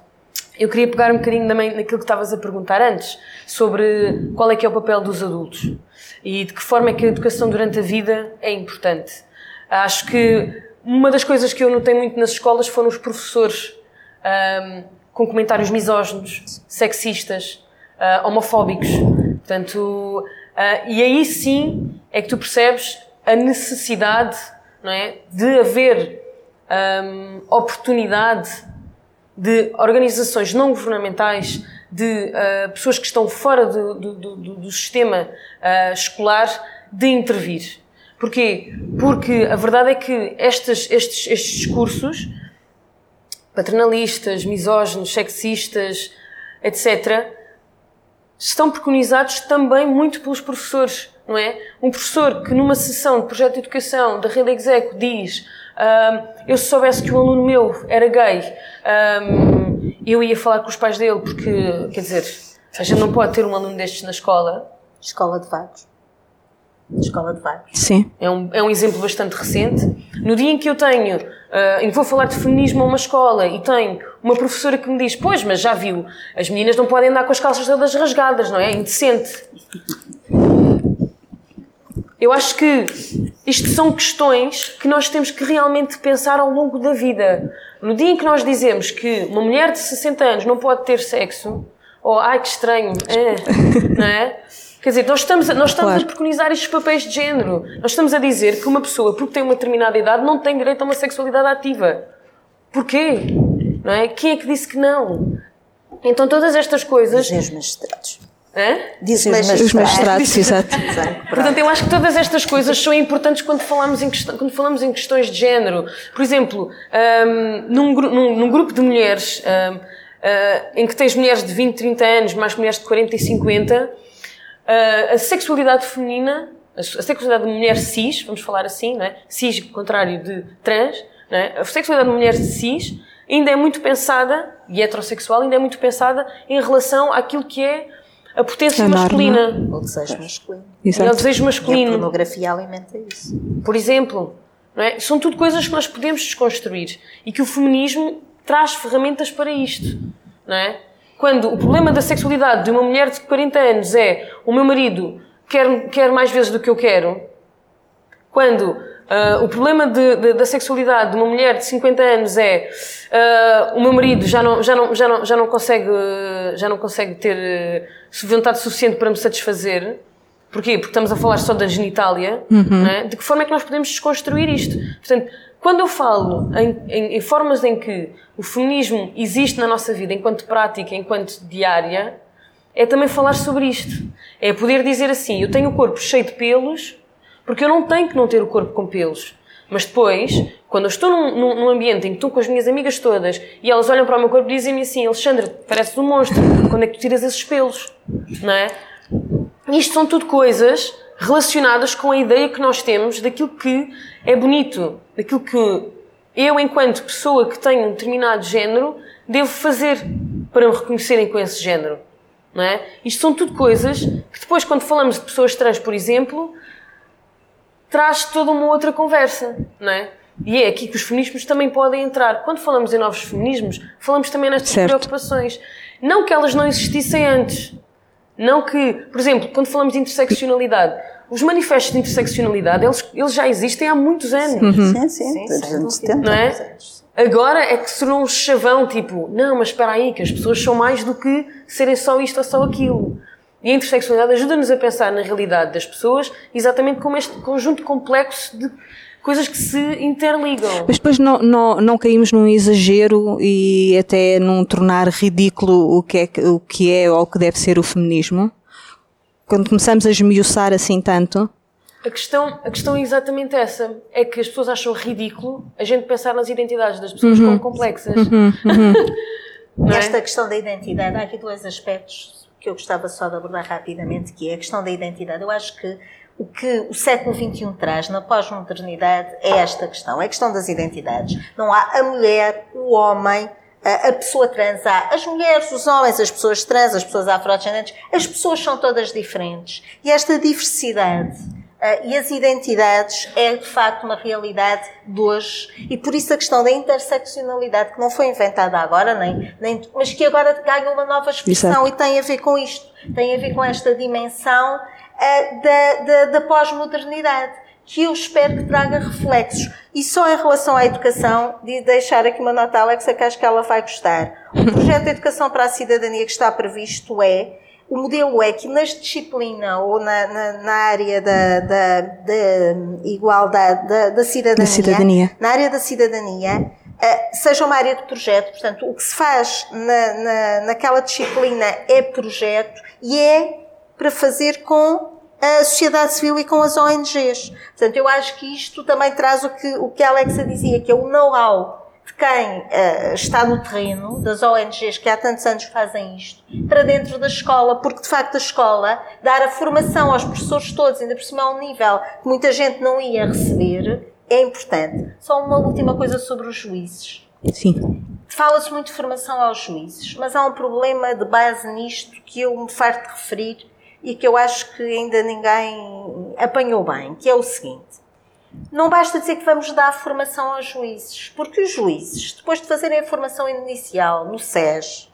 Eu queria pegar um bocadinho também naquilo que estavas a perguntar antes, sobre qual é que é o papel dos adultos e de que forma é que a educação durante a vida é importante. Acho que uma das coisas que eu notei muito nas escolas foram os professores um, com comentários misóginos, sexistas, uh, homofóbicos. Portanto, uh, e aí sim é que tu percebes a necessidade não é, de haver um, oportunidade de organizações não governamentais, de uh, pessoas que estão fora do, do, do, do sistema uh, escolar, de intervir. Porquê? Porque a verdade é que estes, estes, estes discursos paternalistas, misóginos, sexistas, etc., estão preconizados também muito pelos professores, não é? Um professor que numa sessão de projeto de educação da rede execo diz um, eu se soubesse que um aluno meu era gay, um, eu ia falar com os pais dele, porque, quer dizer, a gente não pode ter um aluno destes na escola. Escola de vagos. Escola de vagos. Sim. É um, é um exemplo bastante recente. No dia em que eu tenho, uh, em que vou falar de feminismo a uma escola e tenho uma professora que me diz: Pois, mas já viu, as meninas não podem andar com as calças todas rasgadas, não é? É indecente. Eu acho que isto são questões que nós temos que realmente pensar ao longo da vida. No dia em que nós dizemos que uma mulher de 60 anos não pode ter sexo, ou ai que estranho, é, <laughs> não é? Quer dizer, nós estamos, nós estamos claro. a preconizar estes papéis de género. Nós estamos a dizer que uma pessoa, porque tem uma determinada idade, não tem direito a uma sexualidade ativa. Porquê? Não é? Quem é que disse que não? Então todas estas coisas. Os magistrados. Hã? Diz os magistrados, exato. Portanto, eu acho que todas estas coisas são importantes quando falamos em, quando falamos em questões de género. Por exemplo, um, num, num, num, grupo de mulheres um, uh, em que tens mulheres de 20, 30 anos, mais mulheres de 40 e 50, uh, a sexualidade feminina, a sexualidade de mulher cis, vamos falar assim, não é? cis, contrário de trans, não é? a sexualidade de mulher cis ainda é muito pensada, e heterossexual, ainda é muito pensada em relação àquilo que é a potência a masculina. O desejo masculino. Exato. E o desejo masculino. E a pornografia alimenta isso. Por exemplo, é? são tudo coisas que nós podemos desconstruir e que o feminismo traz ferramentas para isto. Não é? Quando o problema da sexualidade de uma mulher de 40 anos é o meu marido quer, quer mais vezes do que eu quero, quando Uh, o problema de, de, da sexualidade de uma mulher de 50 anos é uh, o meu marido já não, já não, já não, já não consegue, já não consegue ter uh, vontade suficiente para me satisfazer. Porquê? Porque estamos a falar só da genitália. Uhum. É? De que forma é que nós podemos desconstruir isto? Portanto, quando eu falo em, em, em, formas em que o feminismo existe na nossa vida enquanto prática, enquanto diária, é também falar sobre isto. É poder dizer assim: eu tenho o corpo cheio de pelos porque eu não tenho que não ter o corpo com pelos. Mas depois, quando eu estou num, num, num, ambiente em que estou com as minhas amigas todas e elas olham para o meu corpo e dizem-me assim: Alexandre, pareces um monstro, quando é que tu tiras esses pelos? Não é? Isto são tudo coisas relacionadas com a ideia que nós temos daquilo que é bonito, daquilo que eu, enquanto pessoa que tenho um determinado género, devo fazer para me reconhecerem com esse género. Não é? Isto são tudo coisas que depois, quando falamos de pessoas trans, por exemplo, traz toda uma outra conversa, não é? E é aqui que os feminismos também podem entrar. Quando falamos em novos feminismos, falamos também nestas certo. preocupações. Não que elas não existissem antes. Não que, por exemplo, quando falamos de interseccionalidade, os manifestos de interseccionalidade, eles, eles já existem há muitos anos. Uhum. Sim, sim, sim, sim, sim não é? Agora é que se tornou um chavão, tipo, não, mas espera aí, que as pessoas são mais do que serem só isto ou só aquilo. E a intersexualidade ajuda-nos a pensar na realidade das pessoas exatamente como este conjunto complexo de coisas que se interligam. Mas depois não, não, não caímos num exagero e até num tornar ridículo o que, é, o que é ou o que deve ser o feminismo? Quando começamos a esmiuçar assim tanto? A questão, a questão é exatamente essa. É que as pessoas acham ridículo a gente pensar nas identidades das pessoas uhum. como complexas. Uhum. Uhum. <laughs> Nesta é? questão da identidade, há aqui dois aspectos que eu gostava só de abordar rapidamente, que é a questão da identidade. Eu acho que o que o século XXI traz na pós-modernidade é esta questão, é a questão das identidades. Não há a mulher, o homem, a pessoa trans, há as mulheres, os homens, as pessoas trans, as pessoas afrodescendentes, as pessoas são todas diferentes. E esta diversidade e as identidades é de facto uma realidade de hoje. E por isso a questão da interseccionalidade, que não foi inventada agora, nem, nem, mas que agora ganha uma nova expressão Exato. e tem a ver com isto, tem a ver com esta dimensão uh, da, da, da pós-modernidade que eu espero que traga reflexos. E só em relação à educação, de deixar aqui uma nota, Alexa, que acho que ela vai gostar. O projeto de educação para a cidadania que está previsto é, o modelo é que nas disciplina ou na, na, na área da, da, da igualdade, da, da, cidadania, da, cidadania, na área da cidadania, uh, seja uma área de projeto. Portanto, o que se faz na, na, naquela disciplina é projeto e é para fazer com a sociedade civil e com as ONGs. Portanto, eu acho que isto também traz o que, o que a Alexa dizia, que é o know-how quem uh, está no terreno, das ONGs que há tantos anos fazem isto, para dentro da escola, porque de facto a escola, dar a formação aos professores todos, ainda por cima a um nível que muita gente não ia receber, é importante. Só uma última coisa sobre os juízes. Sim. Fala-se muito de formação aos juízes, mas há um problema de base nisto que eu me farto de referir, e que eu acho que ainda ninguém apanhou bem, que é o seguinte. Não basta dizer que vamos dar formação aos juízes, porque os juízes, depois de fazerem a formação inicial no SES,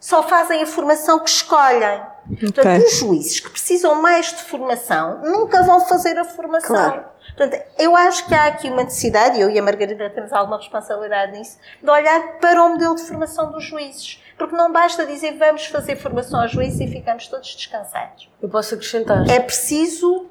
só fazem a formação que escolhem. Okay. Portanto, os juízes que precisam mais de formação nunca vão fazer a formação. Claro. Portanto, eu acho que há aqui uma necessidade, e eu e a Margarida temos alguma responsabilidade nisso, de olhar para o modelo de formação dos juízes. Porque não basta dizer vamos fazer formação aos juízes e ficamos todos descansados. Eu posso acrescentar. É preciso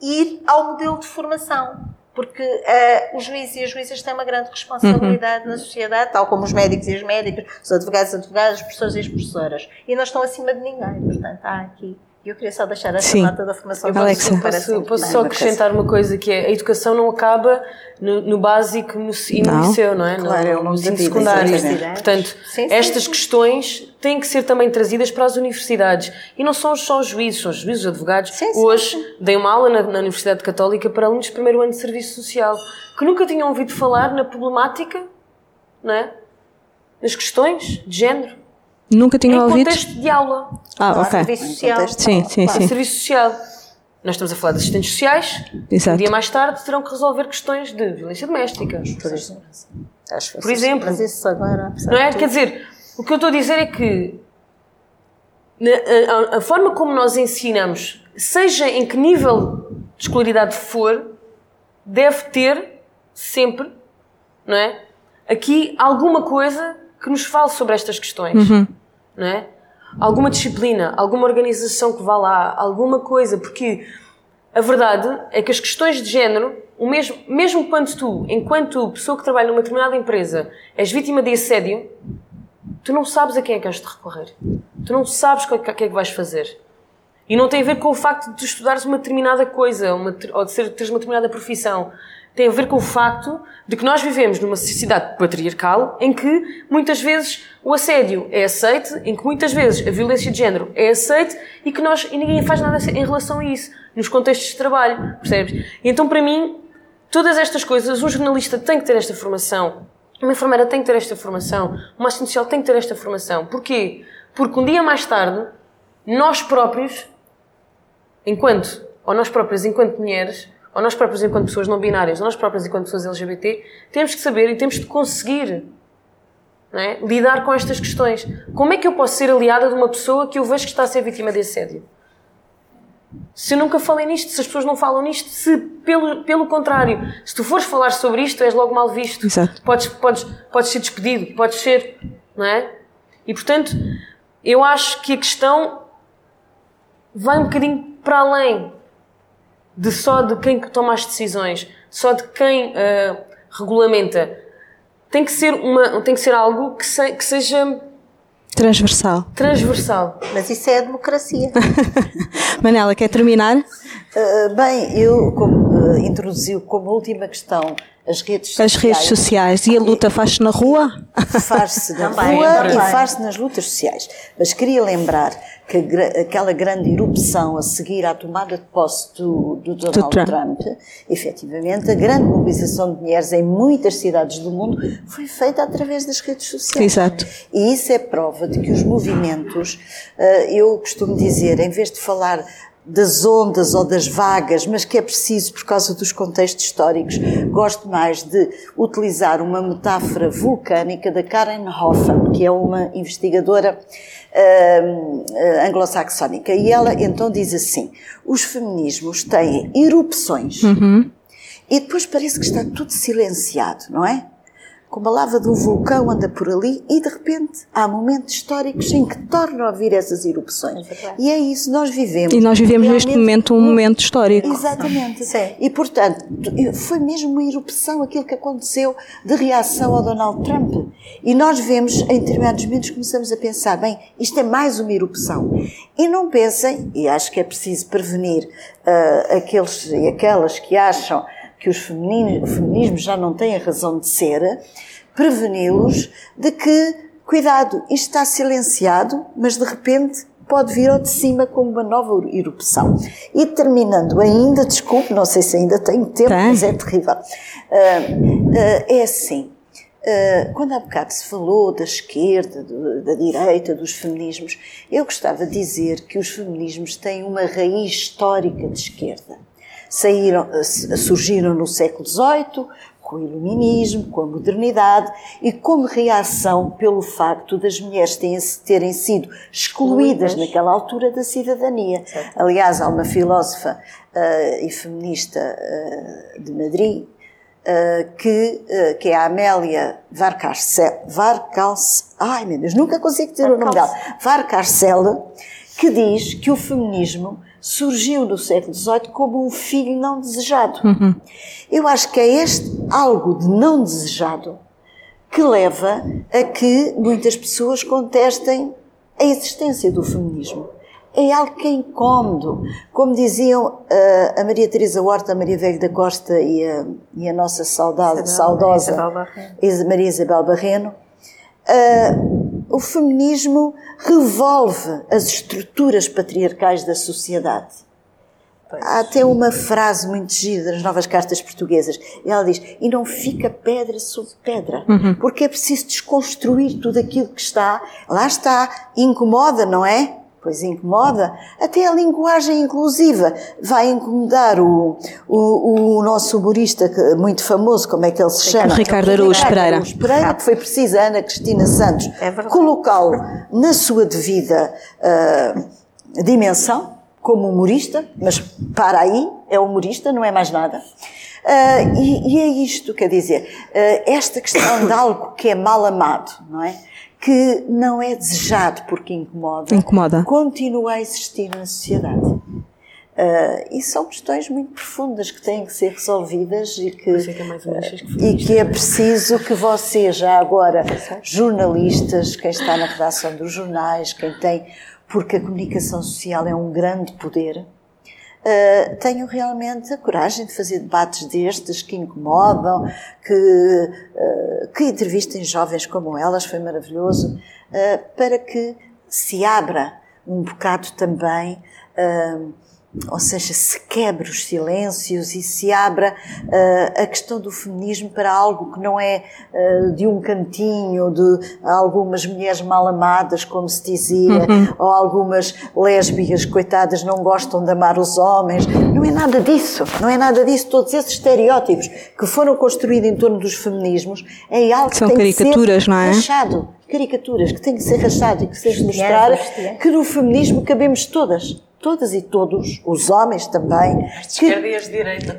ir ao modelo de formação. Porque uh, os juízes e as juízes têm uma grande responsabilidade uhum. na sociedade, tal como os médicos e as médicas, os advogados e as advogadas, os professores e as professoras. E não estão acima de ninguém. Portanto, há aqui eu queria só deixar essa Sim. nota da formação. Eu Alexa. Posso, posso só acrescentar uma coisa que é a educação não acaba no, no básico no, e no não. liceu, não é? Claro, no, é no ensino secundário. Portanto, sim, sim, estas sim. questões têm que ser também trazidas para as universidades. E não são só os juízes, são os juízes, os advogados. Hoje dei uma aula na, na Universidade Católica para alunos de primeiro ano de serviço social que nunca tinham ouvido falar na problemática, não é? Nas questões de género Nunca tinha em ouvido? Em contexto de aula. Ah, ok. Serviço social. Sim, sim, sim. Serviço social. Nós estamos a falar de assistentes sociais. Exato. Um dia mais tarde terão que resolver questões de violência doméstica. Por exemplo. Por exemplo. Mas isso agora. Não é? Quer dizer, o que eu estou a dizer é que a, a, a forma como nós ensinamos, seja em que nível de escolaridade for, deve ter sempre, não é? Aqui alguma coisa que nos fale sobre estas questões, uhum. não é? Alguma disciplina, alguma organização que vá lá, alguma coisa, porque a verdade é que as questões de género, o mesmo, mesmo quando tu, enquanto pessoa que trabalha numa determinada empresa, és vítima de assédio, tu não sabes a quem é que has de recorrer. Tu não sabes o que é que vais fazer. E não tem a ver com o facto de tu estudares uma determinada coisa, uma, ou de ser, teres uma determinada profissão tem a ver com o facto de que nós vivemos numa sociedade patriarcal em que muitas vezes o assédio é aceite, em que muitas vezes a violência de género é aceite e que nós e ninguém faz nada em relação a isso nos contextos de trabalho, percebes? Então para mim todas estas coisas um jornalista tem que ter esta formação, uma enfermeira tem que ter esta formação, uma assistente social tem que ter esta formação. Porquê? Porque um dia mais tarde nós próprios, enquanto ou nós próprias enquanto mulheres ou nós próprios enquanto pessoas não binárias, ou nós próprios enquanto pessoas LGBT, temos que saber e temos de conseguir é? lidar com estas questões. Como é que eu posso ser aliada de uma pessoa que eu vejo que está a ser vítima de assédio? Se eu nunca falei nisto, se as pessoas não falam nisto, se pelo, pelo contrário, se tu fores falar sobre isto, és logo mal visto. Exato. Podes, podes, podes ser despedido, podes ser, não é? E portanto, eu acho que a questão vai um bocadinho para além de só de quem toma as decisões, só de quem uh, regulamenta. Tem que ser uma, tem que ser algo que, se, que seja transversal. Transversal. Mas isso é a democracia. <laughs> Manela, quer terminar? Uh, bem, eu como uh, introduziu como última questão as redes sociais. As redes sociais. E a luta faz-se na rua? Faz-se na <laughs> rua e faz-se nas lutas sociais. Mas queria lembrar que aquela grande erupção a seguir à tomada de posse do, do Donald do Trump. Trump, efetivamente, a grande mobilização de mulheres em muitas cidades do mundo foi feita através das redes sociais. Exato. E isso é prova de que os movimentos, eh, eu costumo dizer, em vez de falar das ondas ou das vagas, mas que é preciso por causa dos contextos históricos. Gosto mais de utilizar uma metáfora vulcânica da Karen Hoffman, que é uma investigadora uh, anglo-saxónica. E ela então diz assim: os feminismos têm erupções uhum. e depois parece que está tudo silenciado, não é? Como a lava de um vulcão anda por ali e de repente há momentos históricos em que tornam a vir essas erupções. É e é isso, nós vivemos. E nós vivemos neste momento um momento histórico. Exatamente. Sim. E portanto, foi mesmo uma erupção aquilo que aconteceu de reação ao Donald Trump. E nós vemos, em determinados momentos, começamos a pensar, bem, isto é mais uma erupção. E não pensem, e acho que é preciso prevenir uh, aqueles e aquelas que acham que os o feminismo já não tem a razão de ser, preveni-los de que, cuidado, isto está silenciado, mas de repente pode vir ao de cima com uma nova erupção. E terminando ainda, desculpe, não sei se ainda tenho tempo, tem. mas é terrível. Uh, uh, é assim, uh, quando há bocado se falou da esquerda, do, da direita, dos feminismos, eu gostava de dizer que os feminismos têm uma raiz histórica de esquerda saíram, surgiram no século XVIII, com o iluminismo, com a modernidade e como reação pelo facto das mulheres terem, sido excluídas naquela altura da cidadania. Certo. Aliás, há uma filósofa uh, e feminista uh, de Madrid uh, que, que é a Amélia Varcarcel, ai meu Deus, nunca consigo dizer o nome dela, Varcarcel, que diz que o feminismo surgiu no século XVIII como um filho não desejado. Uhum. Eu acho que é este algo de não desejado que leva a que muitas pessoas contestem a existência do feminismo. É algo que é incómodo. Como diziam uh, a Maria Teresa Horta, a Maria Velho da Costa e a, e a nossa saudade, Isabel, saudosa Isabel Maria Isabel Barreno, uh, o feminismo revolve as estruturas patriarcais da sociedade. Pois. Há até uma frase muito gira nas novas cartas portuguesas. Ela diz: E não fica pedra sobre pedra, uhum. porque é preciso desconstruir tudo aquilo que está. Lá está, incomoda, não é? Pois incomoda. Até a linguagem inclusiva vai incomodar o, o, o nosso humorista muito famoso, como é que ele se chama? Ricardo Araújo Pereira. Araújo Pereira, que foi preciso a Ana Cristina Santos é colocá-lo na sua devida uh, dimensão, como humorista, mas para aí, é humorista, não é mais nada. Uh, e, e, é isto, quer dizer, uh, esta questão de algo que é mal amado, não é? Que não é desejado porque incomoda, incomoda. continua a existir na sociedade. Uh, e são questões muito profundas que têm que ser resolvidas e que, uh, e que é preciso que vocês, já agora, jornalistas, quem está na redação dos jornais, quem tem, porque a comunicação social é um grande poder, uh, tenham realmente a coragem de fazer debates destes que incomodam, que, uh, que entrevistem jovens como elas, foi maravilhoso, uh, para que se abra um bocado também ou seja, se quebre os silêncios e se abra uh, a questão do feminismo para algo que não é uh, de um cantinho, de algumas mulheres mal amadas, como se dizia, uhum. ou algumas lésbicas, coitadas, não gostam de amar os homens. Não é nada disso, não é nada disso. Todos esses estereótipos que foram construídos em torno dos feminismos é algo que São tem caricaturas, que ser não é? rachado. Caricaturas que têm que ser rachado e que se mostrar que no feminismo cabemos todas todas e todos, os homens também. As de esquerda que... e as de direita.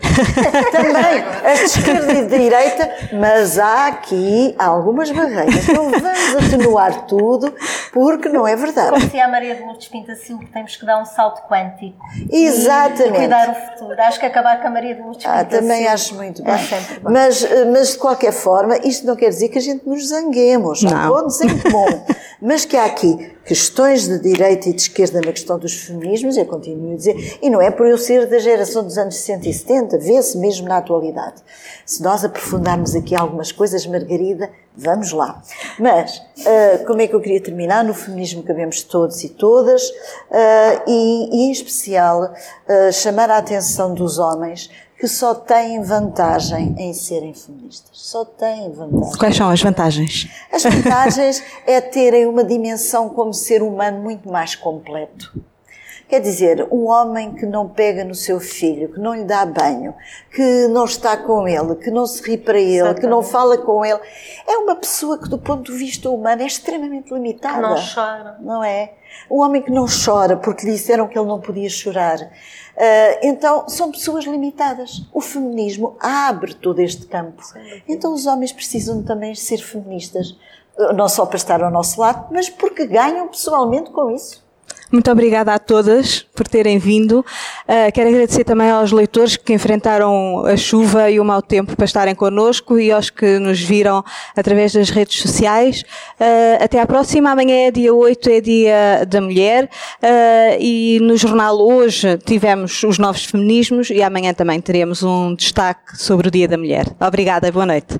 também, as de esquerda e de <laughs> direita, mas há aqui algumas barreiras. Não vamos atenuar tudo, porque não é verdade. Como dizia a Maria de Lourdes Pinta Silva, temos que dar um salto quântico. Exatamente. E cuidar o futuro. Acho que acabar com a Maria de Lourdes Pinta ah, também Silva acho muito bem. É sempre bom. Mas, mas, de qualquer forma, isto não quer dizer que a gente nos zanguemos. Não. Todos em comum. <laughs> mas que há aqui questões de direita e de esquerda na questão dos feminismos, eu continuo a dizer, e não é por eu ser da geração dos anos 60 e 70, vê-se mesmo na atualidade. Se nós aprofundarmos aqui algumas coisas, Margarida, vamos lá. Mas, uh, como é que eu queria terminar? No feminismo cabemos todos e todas, uh, e, e, em especial, uh, chamar a atenção dos homens que só têm vantagem em serem feministas. Só têm vantagem. Quais são as vantagens? As vantagens <laughs> é terem uma dimensão como ser humano muito mais completo. Quer dizer, um homem que não pega no seu filho, que não lhe dá banho, que não está com ele, que não se ri para ele, Exatamente. que não fala com ele, é uma pessoa que, do ponto de vista humano, é extremamente limitada. Não chora. Não é? Um homem que não chora porque lhe disseram que ele não podia chorar. Uh, então, são pessoas limitadas. O feminismo abre todo este campo. Então, os homens precisam também ser feministas. Não só para estar ao nosso lado, mas porque ganham pessoalmente com isso. Muito obrigada a todas por terem vindo. Uh, quero agradecer também aos leitores que enfrentaram a chuva e o mau tempo para estarem connosco e aos que nos viram através das redes sociais. Uh, até à próxima. Amanhã é dia 8, é dia da mulher. Uh, e no jornal hoje tivemos os novos feminismos e amanhã também teremos um destaque sobre o dia da mulher. Obrigada e boa noite.